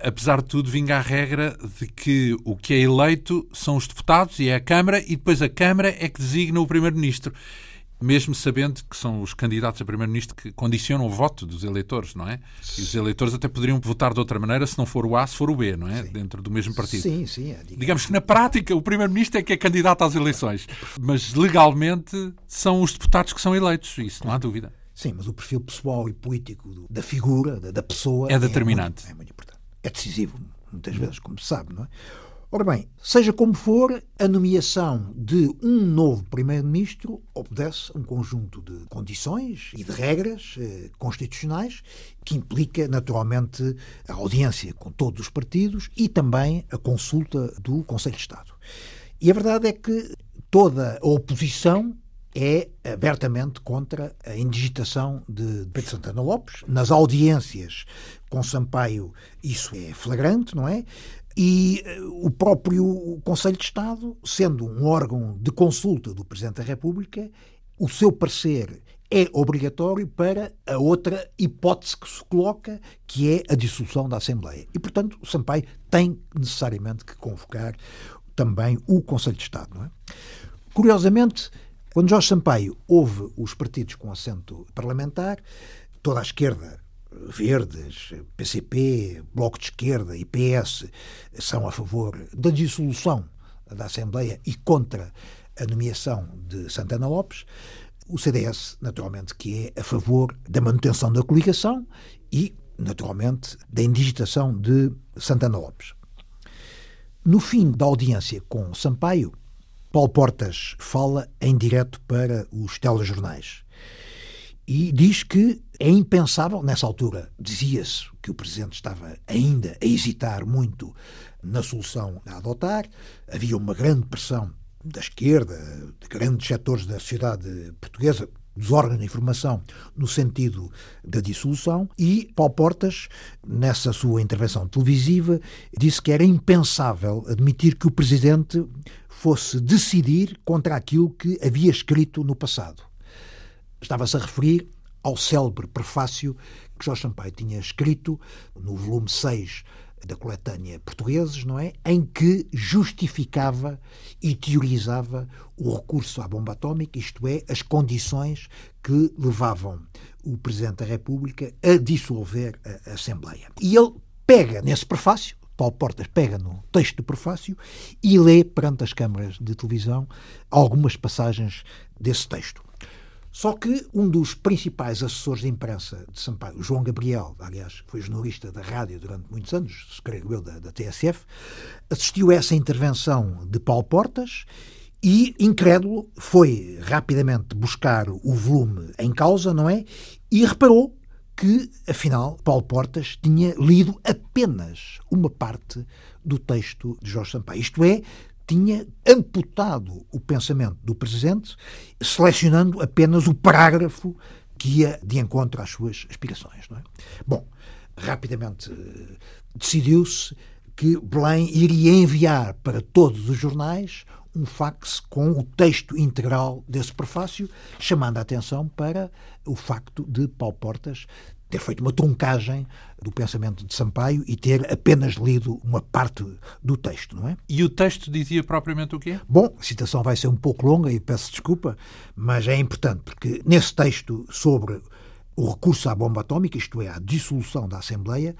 apesar de tudo, vinga a regra de que o que é eleito são os deputados e é a Câmara e depois a Câmara é que designa o primeiro-ministro mesmo sabendo que são os candidatos a primeiro-ministro que condicionam o voto dos eleitores, não é? E os eleitores até poderiam votar de outra maneira se não for o A, se for o B, não é? Sim. Dentro do mesmo partido. Sim, sim. É, digamos. digamos que na prática o primeiro-ministro é que é candidato às eleições, mas legalmente são os deputados que são eleitos, isso não há dúvida. Sim, mas o perfil pessoal e político da figura, da pessoa... É determinante. É muito, é muito importante. É decisivo, muitas vezes, como se sabe, não é? Ora bem, seja como for, a nomeação de um novo Primeiro-Ministro obedece a um conjunto de condições e de regras eh, constitucionais que implica, naturalmente, a audiência com todos os partidos e também a consulta do Conselho de Estado. E a verdade é que toda a oposição é abertamente contra a indigitação de Pedro Santana Lopes. Nas audiências com Sampaio, isso é flagrante, não é? E eh, o próprio Conselho de Estado, sendo um órgão de consulta do Presidente da República, o seu parecer é obrigatório para a outra hipótese que se coloca, que é a dissolução da Assembleia. E, portanto, o Sampaio tem necessariamente que convocar também o Conselho de Estado. Não é? Curiosamente, quando Jorge Sampaio ouve os partidos com assento parlamentar, toda a esquerda Verdes, PCP, Bloco de Esquerda e PS são a favor da dissolução da Assembleia e contra a nomeação de Santana Lopes. O CDS, naturalmente, que é a favor da manutenção da coligação e, naturalmente, da indigitação de Santana Lopes. No fim da audiência com Sampaio, Paulo Portas fala em direto para os telejornais e diz que é impensável, nessa altura dizia-se que o Presidente estava ainda a hesitar muito na solução a adotar, havia uma grande pressão da esquerda, de grandes setores da sociedade portuguesa, dos órgãos de informação no sentido da dissolução. E Paulo Portas, nessa sua intervenção televisiva, disse que era impensável admitir que o Presidente fosse decidir contra aquilo que havia escrito no passado. Estava-se a referir ao célebre prefácio que Jorge Sampaio tinha escrito no volume 6 da coletânea Portugueses, não é? Em que justificava e teorizava o recurso à bomba atómica, isto é, as condições que levavam o Presidente da República a dissolver a Assembleia. E ele pega nesse prefácio, Paulo Portas pega no texto do prefácio e lê perante as câmaras de televisão algumas passagens desse texto. Só que um dos principais assessores de imprensa de Sampaio, João Gabriel, aliás, foi jornalista da rádio durante muitos anos, creio eu, da, da TSF, assistiu a essa intervenção de Paulo Portas e, incrédulo, foi rapidamente buscar o volume em causa, não é? E reparou que, afinal, Paulo Portas tinha lido apenas uma parte do texto de Jorge Sampaio. Isto é, tinha amputado o pensamento do Presidente, selecionando apenas o parágrafo que ia de encontro às suas aspirações. É? Bom, rapidamente eh, decidiu-se que Belém iria enviar para todos os jornais um fax com o texto integral desse prefácio, chamando a atenção para o facto de Paulo Portas ter feito uma truncagem do pensamento de Sampaio e ter apenas lido uma parte do texto, não é? E o texto dizia propriamente o quê? Bom, a citação vai ser um pouco longa e peço desculpa, mas é importante porque nesse texto sobre o recurso à bomba atómica, isto é, a dissolução da Assembleia,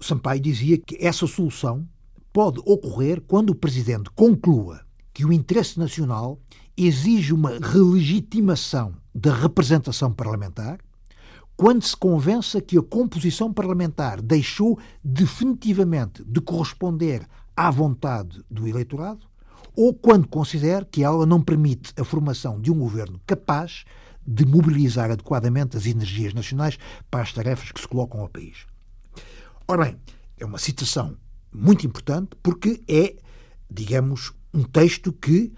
Sampaio dizia que essa solução pode ocorrer quando o Presidente conclua que o interesse nacional exige uma relegitimação da representação parlamentar quando se convença que a composição parlamentar deixou definitivamente de corresponder à vontade do eleitorado, ou quando considere que ela não permite a formação de um governo capaz de mobilizar adequadamente as energias nacionais para as tarefas que se colocam ao país. Ora bem, é uma citação muito importante porque é, digamos, um texto que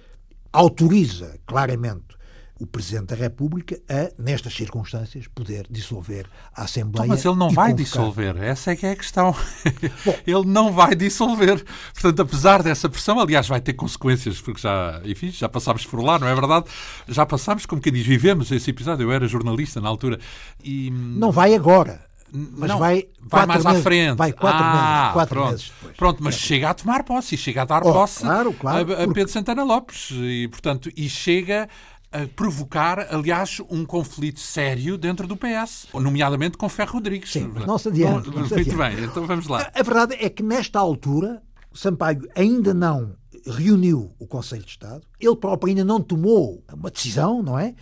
autoriza claramente o Presidente da República a, nestas circunstâncias, poder dissolver a Assembleia. Então, mas ele não vai convocar... dissolver, essa é que é a questão. Bom, ele não vai dissolver. Portanto, apesar dessa pressão, aliás, vai ter consequências, porque já, enfim, já passámos por lá, não é verdade? Já passámos, como quem diz, vivemos esse episódio. Eu era jornalista na altura e. Não vai agora. Mas não, vai, vai mais meses, à frente. Vai quatro, ah, meses, quatro pronto. meses depois. Pronto, mas é. chega a tomar posse e chega a dar oh, posse claro, claro, a, a Pedro Santana Lopes. E, portanto, e chega a provocar, aliás, um conflito sério dentro do PS, nomeadamente com Ferro Rodrigues. Sim, não se adianta. Muito bem, então vamos lá. A, a verdade é que nesta altura Sampaio ainda não reuniu o Conselho de Estado, ele próprio ainda não tomou uma decisão, não é?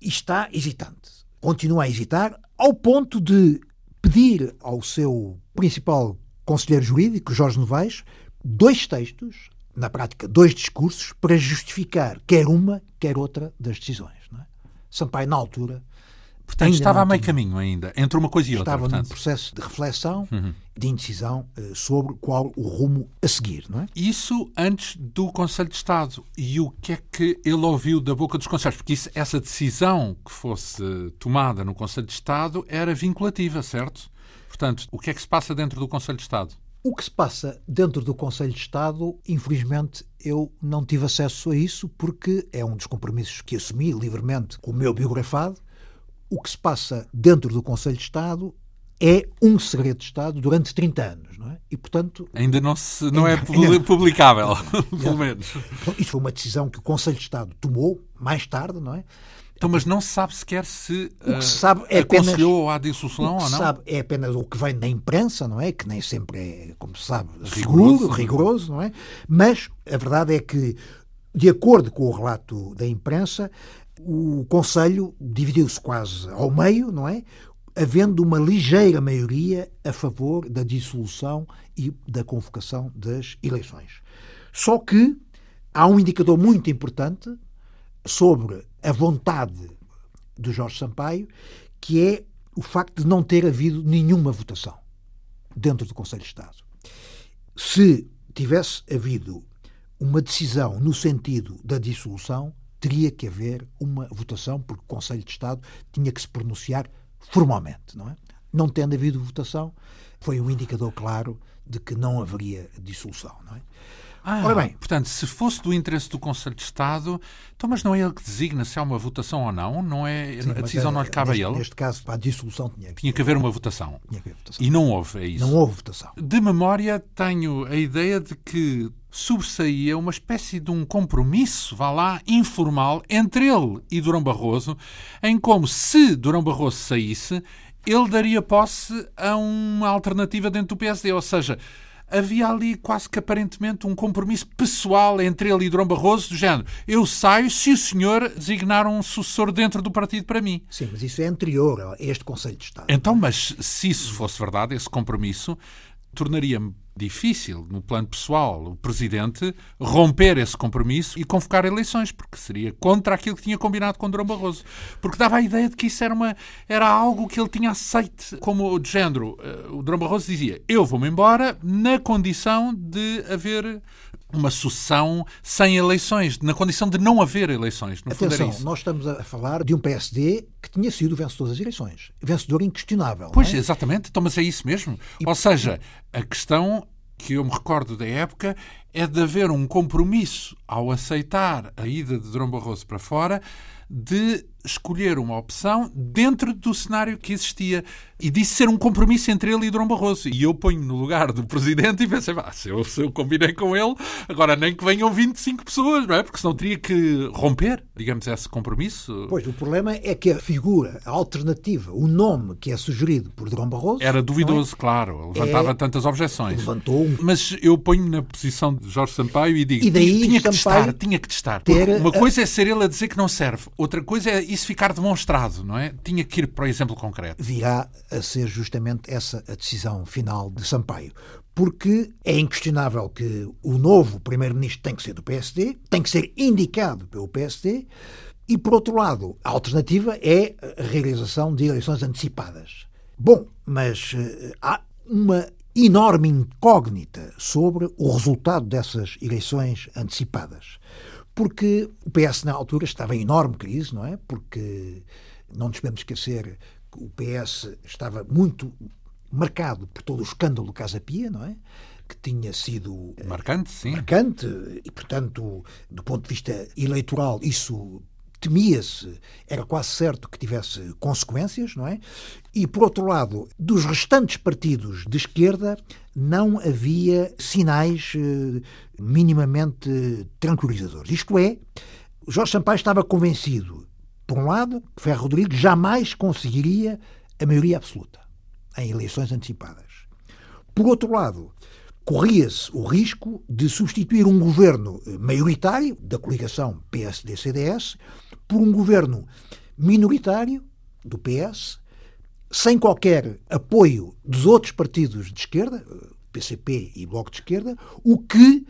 E está hesitante. Continua a hesitar ao ponto de pedir ao seu principal conselheiro jurídico, Jorge Novaes, dois textos na prática, dois discursos para justificar quer uma, quer outra das decisões. Não é? Sampaio, na altura. Portanto, estava a meio tinha, caminho ainda, entre uma coisa e outra. Estava portanto. num processo de reflexão, uhum. de indecisão uh, sobre qual o rumo a seguir. Não é? Isso antes do Conselho de Estado. E o que é que ele ouviu da boca dos Conselhos? Porque isso, essa decisão que fosse tomada no Conselho de Estado era vinculativa, certo? Portanto, o que é que se passa dentro do Conselho de Estado? O que se passa dentro do Conselho de Estado, infelizmente, eu não tive acesso a isso porque é um dos compromissos que assumi livremente com o meu biografado. O que se passa dentro do Conselho de Estado é um segredo de Estado durante 30 anos, não é? E, portanto... Ainda não, se, não ainda, é ainda, publicável, pelo menos. Isso foi uma decisão que o Conselho de Estado tomou mais tarde, não é? Então, mas não se sabe sequer se, o que se sabe é aconselhou apenas, à dissolução ou não? se sabe é apenas o que vem da imprensa, não é? Que nem sempre é, como se sabe, rigoroso, seguro, rigoroso, não é? Mas a verdade é que, de acordo com o relato da imprensa, o Conselho dividiu-se quase ao meio, não é? Havendo uma ligeira maioria a favor da dissolução e da convocação das eleições. Só que há um indicador muito importante sobre a vontade do Jorge Sampaio, que é o facto de não ter havido nenhuma votação dentro do Conselho de Estado. Se tivesse havido uma decisão no sentido da dissolução, teria que haver uma votação, porque o Conselho de Estado tinha que se pronunciar formalmente, não é? Não tendo havido votação, foi um indicador claro de que não haveria dissolução, não é? Ah, Ora bem, portanto, se fosse do interesse do Conselho de Estado, então, mas não é ele que designa se há uma votação ou não? não é, Sim, a decisão é, não lhe cabe neste, a ele? Neste caso, para a dissolução tinha que, tinha que haver uma votação. Tinha que haver votação. E não houve, é isso? Não houve votação. De memória, tenho a ideia de que sobressaía uma espécie de um compromisso, vá lá, informal, entre ele e Durão Barroso, em como se Durão Barroso saísse, ele daria posse a uma alternativa dentro do PSD, ou seja, havia ali quase que aparentemente um compromisso pessoal entre ele e Dom Barroso, do género: eu saio se o senhor designar um sucessor dentro do partido para mim. Sim, mas isso é anterior a este Conselho de Estado. Então, mas se isso fosse verdade, esse compromisso, tornaria-me difícil, no plano pessoal, o Presidente romper esse compromisso e convocar eleições, porque seria contra aquilo que tinha combinado com Durão Barroso. Porque dava a ideia de que isso era, uma, era algo que ele tinha aceite como de género. Eh, o Durão Barroso dizia, eu vou-me embora na condição de haver uma sucessão sem eleições, na condição de não haver eleições. No Atenção, fundo nós estamos a falar de um PSD que tinha sido vencedor das eleições. Vencedor inquestionável. Pois, é? exatamente. Então, mas é isso mesmo. E... Ou seja, a questão que eu me recordo da época é de haver um compromisso ao aceitar a ida de Dom Barroso para fora de escolher uma opção dentro do cenário que existia. E disse ser um compromisso entre ele e Dom Barroso. E eu ponho no lugar do presidente e pensei, ah, se, eu, se eu combinei com ele, agora nem que venham 25 pessoas, não é? Porque senão teria que romper, digamos, esse compromisso. Pois, o problema é que a figura, a alternativa, o nome que é sugerido por Dom Barroso... Era duvidoso, é? claro. Levantava é... tantas objeções. Levantou. Mas eu ponho na posição de Jorge Sampaio e digo, e daí, tinha que testar, tinha que testar. Uma coisa é ser ele a dizer que não serve, outra coisa é isso ficar demonstrado, não é? Tinha que ir para o exemplo concreto. Virá a ser justamente essa a decisão final de Sampaio. Porque é inquestionável que o novo Primeiro-Ministro tem que ser do PSD, tem que ser indicado pelo PSD, e, por outro lado, a alternativa é a realização de eleições antecipadas. Bom, mas uh, há uma enorme incógnita sobre o resultado dessas eleições antecipadas porque o PS na altura estava em enorme crise, não é? Porque não nos podemos esquecer que o PS estava muito marcado por todo o escândalo do Casa Pia, não é? Que tinha sido marcante, sim. Marcante e, portanto, do ponto de vista eleitoral, isso temia-se, era quase certo que tivesse consequências, não é? E, por outro lado, dos restantes partidos de esquerda, não havia sinais eh, minimamente tranquilizadores. Isto é, Jorge Sampaio estava convencido, por um lado, que Ferro Rodrigues jamais conseguiria a maioria absoluta em eleições antecipadas. Por outro lado, corria-se o risco de substituir um governo maioritário da coligação PSD-CDS por um governo minoritário do PS, sem qualquer apoio dos outros partidos de esquerda, PCP e Bloco de Esquerda, o que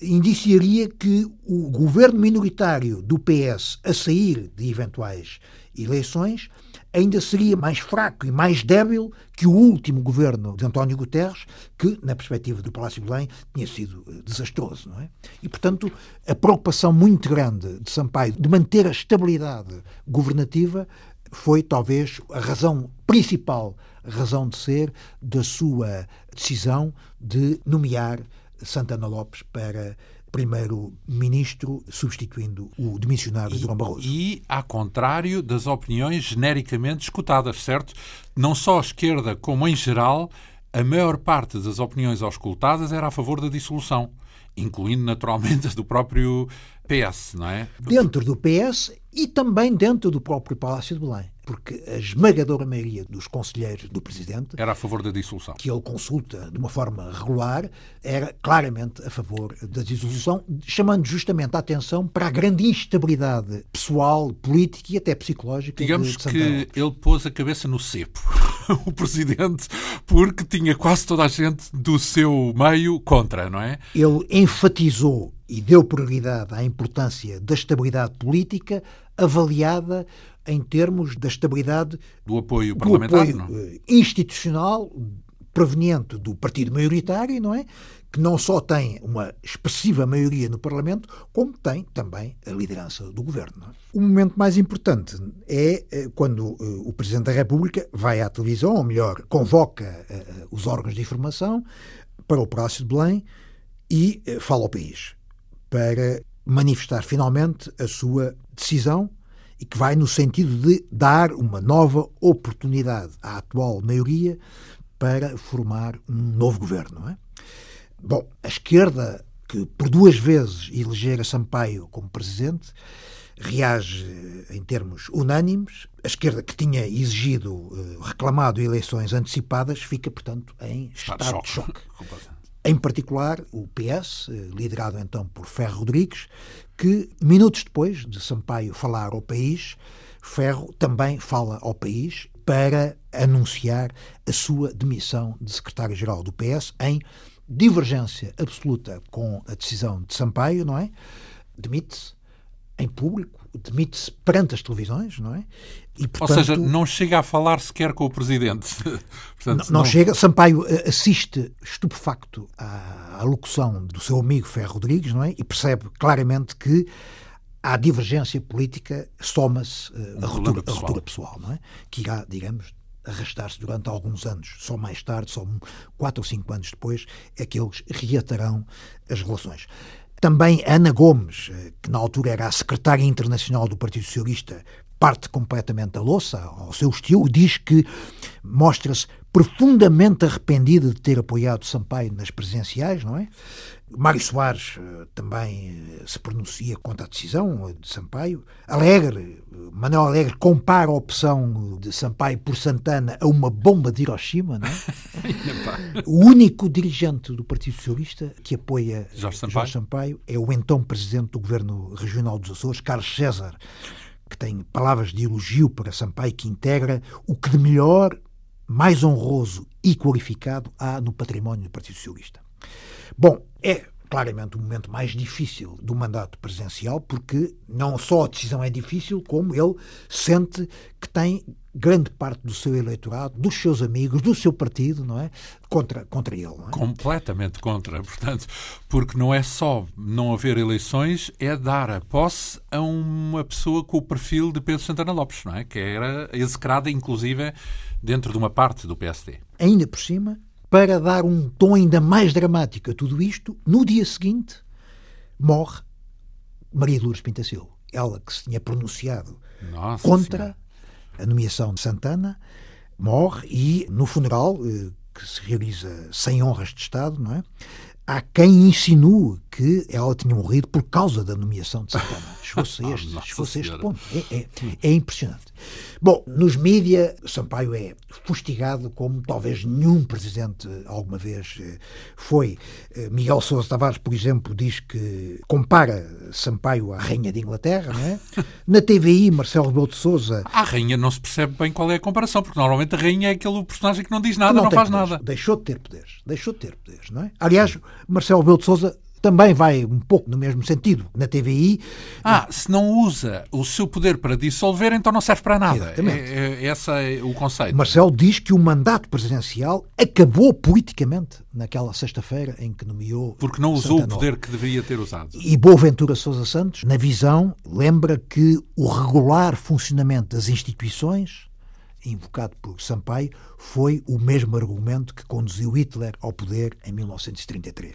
indiciaria que o governo minoritário do PS a sair de eventuais eleições ainda seria mais fraco e mais débil que o último governo de António Guterres, que, na perspectiva do Palácio de Belém, tinha sido eh, desastroso. Não é? E, portanto, a preocupação muito grande de Sampaio de manter a estabilidade governativa foi, talvez, a razão principal, a razão de ser da sua decisão de nomear Santana Lopes para primeiro-ministro, substituindo o demissionário e, Durão Barroso. E, ao contrário das opiniões genericamente escutadas, certo? Não só a esquerda, como em geral, a maior parte das opiniões auscultadas era a favor da dissolução, incluindo naturalmente as do próprio PS, não é? Dentro do PS e também dentro do próprio Palácio de Belém porque a esmagadora maioria dos conselheiros do Presidente. Era a favor da dissolução. Que ele consulta de uma forma regular, era claramente a favor da dissolução, chamando justamente a atenção para a grande instabilidade pessoal, política e até psicológica. Digamos de que ele pôs a cabeça no cepo, o Presidente, porque tinha quase toda a gente do seu meio contra, não é? Ele enfatizou e deu prioridade à importância da estabilidade política avaliada em termos da estabilidade do apoio parlamentar, do apoio eh, institucional proveniente do partido maioritário, não é? Que não só tem uma expressiva maioria no Parlamento, como tem também a liderança do governo. É? O momento mais importante é eh, quando eh, o Presidente da República vai à televisão, ou melhor, convoca os órgãos de informação para o Palácio de Belém e fala ao país para manifestar finalmente a sua decisão e que vai no sentido de dar uma nova oportunidade à atual maioria para formar um novo governo. É? Bom, a esquerda, que por duas vezes elegera Sampaio como presidente, reage em termos unânimes. A esquerda, que tinha exigido, eh, reclamado eleições antecipadas, fica, portanto, em estado de choque. De choque. Em particular, o PS, eh, liderado então por Ferro Rodrigues, que minutos depois de Sampaio falar ao país, Ferro também fala ao país para anunciar a sua demissão de secretário-geral do PS em divergência absoluta com a decisão de Sampaio, não é? Demite-se em público, demite-se perante as televisões, não é? E, portanto, Ou seja, não chega a falar sequer com o Presidente. portanto, não, não, chega. Sampaio eh, assiste estupefacto à, à locução do seu amigo Ferro Rodrigues, não é? E percebe claramente que à divergência política soma-se uh, a, ruptura, ruptura pessoal, não é? Que irá, digamos, arrastar-se durante alguns anos. Só mais tarde, só quatro ou cinco anos depois, é que eles reatarão as relações. Também Ana Gomes, que na altura era a secretária internacional do Partido Socialista, parte completamente da louça, ao seu estilo, diz que mostra-se profundamente arrependida de ter apoiado Sampaio nas presidenciais, não é? Mário Soares eh, também eh, se pronuncia contra a decisão de Sampaio. Alegre, Manuel Alegre compara a opção de Sampaio por Santana a uma bomba de Hiroshima. Não é? o único dirigente do Partido Socialista que apoia Jorge Sampaio. Jorge Sampaio é o então presidente do Governo Regional dos Açores, Carlos César, que tem palavras de elogio para Sampaio, que integra o que de melhor, mais honroso e qualificado há no património do Partido Socialista. Bom, é claramente o momento mais difícil do mandato presidencial, porque não só a decisão é difícil, como ele sente que tem grande parte do seu eleitorado, dos seus amigos, do seu partido, não é? Contra, contra ele. É? Completamente contra, portanto, porque não é só não haver eleições, é dar a posse a uma pessoa com o perfil de Pedro Santana Lopes, não é? Que era execrada, inclusive, dentro de uma parte do PSD. Ainda por cima, para dar um tom ainda mais dramático a tudo isto, no dia seguinte morre Maria Lourdes Pintacil. Ela que se tinha pronunciado Nossa contra senhora. a nomeação de Santana, morre e no funeral, eh, que se realiza sem honras de Estado, não é? há quem insinue que ela tinha morrido por causa da nomeação de Santana. Chegou-se a este, chegou este ponto. É, é, é, impressionante. Bom, nos mídia, Sampaio é fustigado como talvez nenhum presidente alguma vez eh, foi. Eh, Miguel Sousa Tavares, por exemplo, diz que compara Sampaio à Rainha de Inglaterra, não é? Na TVI, Marcelo Rebelo de Sousa... A Rainha não se percebe bem qual é a comparação, porque normalmente a Rainha é aquele personagem que não diz nada, não, não faz poderes. nada. Deixou de ter poderes. Deixou de ter poderes, não é? Aliás, Marcelo Rebelo de Sousa também vai um pouco no mesmo sentido. Na TVI. Ah, se não usa o seu poder para dissolver, então não serve para nada. Exatamente. É, é, esse é o conceito. Marcelo diz que o mandato presidencial acabou politicamente naquela sexta-feira em que nomeou. Porque não usou Santana. o poder que deveria ter usado. E Boaventura Sousa Santos, na visão, lembra que o regular funcionamento das instituições invocado por Sampaio, foi o mesmo argumento que conduziu Hitler ao poder em 1933.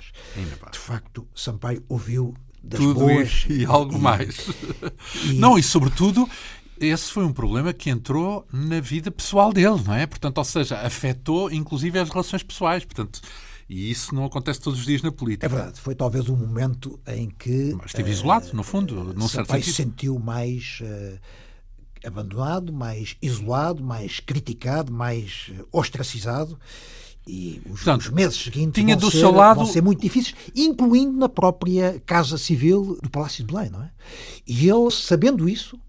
De facto, Sampaio ouviu das Tudo boas e, e algo e, mais. E, não, e sobretudo esse foi um problema que entrou na vida pessoal dele, não é? Portanto, ou seja, afetou inclusive as relações pessoais. Portanto, e isso não acontece todos os dias na política. É verdade. Foi talvez um momento em que. Mas esteve uh, isolado, no fundo, num certo sentido. sentiu mais. Uh, abandonado, mais isolado, mais criticado, mais eh, ostracizado. E os, Portanto, os meses seguintes tinha vão, do ser, seu lado... vão ser muito difíceis, incluindo na própria Casa Civil do Palácio de Belém, não é? E ele, sabendo isso,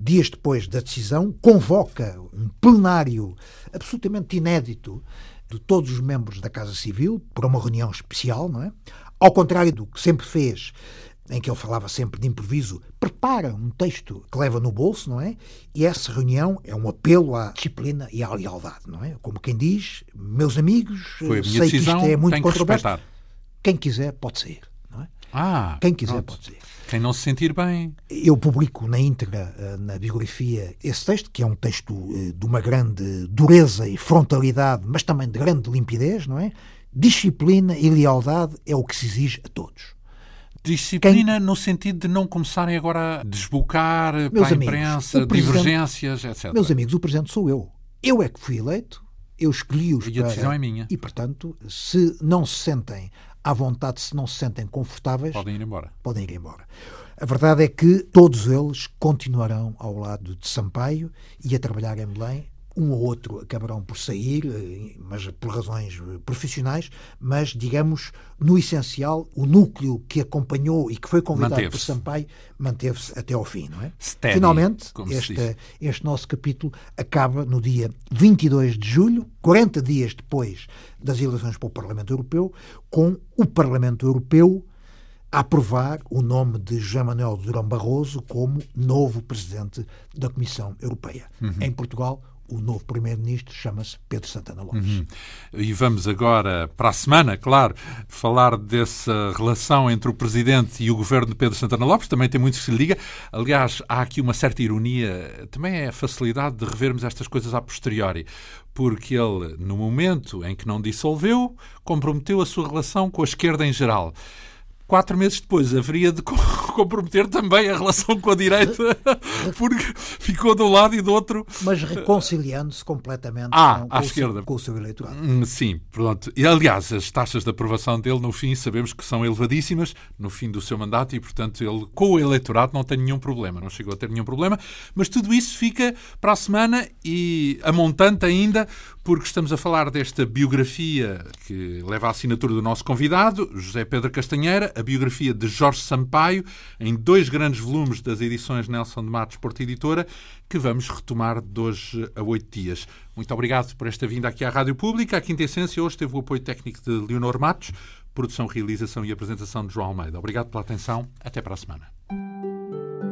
dias depois da decisão, convoca um plenário absolutamente inédito de todos os membros da Casa Civil para uma reunião especial, não é? Ao contrário do que sempre fez em que ele falava sempre de improviso, prepara um texto que leva no bolso, não é? E essa reunião é um apelo à disciplina e à lealdade, não é? Como quem diz, meus amigos, Foi sei decisão, que isto é muito controverso. Quem quiser pode sair, não é? Ah, quem quiser pronto. pode sair. Quem não se sentir bem. Eu publico na íntegra, eh, na biografia, esse texto, que é um texto eh, de uma grande dureza e frontalidade, mas também de grande limpidez, não é? Disciplina e lealdade é o que se exige a todos. Disciplina Quem... no sentido de não começarem agora a desbocar meus para a amigos, imprensa, divergências, etc. Meus amigos, o Presidente sou eu. Eu é que fui eleito, eu escolhi-os E a decisão é minha. E, portanto, se não se sentem à vontade, se não se sentem confortáveis... Podem ir embora. Podem ir embora. A verdade é que todos eles continuarão ao lado de Sampaio e a trabalhar em Belém um ou outro acabarão por sair, eh, mas por razões profissionais, mas, digamos, no essencial, o núcleo que acompanhou e que foi convidado por Sampaio manteve-se até ao fim, não é? Steady, Finalmente, este, este nosso capítulo acaba no dia 22 de julho, 40 dias depois das eleições para o Parlamento Europeu, com o Parlamento Europeu a aprovar o nome de José Manuel Durão Barroso como novo presidente da Comissão Europeia. Uhum. Em Portugal, o novo primeiro-ministro chama-se Pedro Santana Lopes. Uhum. E vamos agora, para a semana, claro, falar dessa relação entre o presidente e o governo de Pedro Santana Lopes. Também tem muito que se liga. Aliás, há aqui uma certa ironia, também é a facilidade de revermos estas coisas a posteriori. Porque ele, no momento em que não dissolveu, comprometeu a sua relação com a esquerda em geral quatro meses depois haveria de comprometer também a relação com a direita, porque ficou de um lado e do outro. Mas reconciliando-se completamente ah, com, à esquerda. Seu, com o seu eleitorado. Hum, sim, pronto. E aliás, as taxas de aprovação dele, no fim, sabemos que são elevadíssimas no fim do seu mandato e, portanto, ele com o eleitorado não tem nenhum problema, não chegou a ter nenhum problema. Mas tudo isso fica para a semana e a montante ainda, porque estamos a falar desta biografia que leva a assinatura do nosso convidado, José Pedro Castanheira, a biografia de Jorge Sampaio, em dois grandes volumes das edições Nelson de Matos Porta Editora, que vamos retomar de hoje a oito dias. Muito obrigado por esta vinda aqui à Rádio Pública. A Quinta Essência hoje teve o apoio técnico de Leonor Matos, produção, realização e apresentação de João Almeida. Obrigado pela atenção. Até para a semana.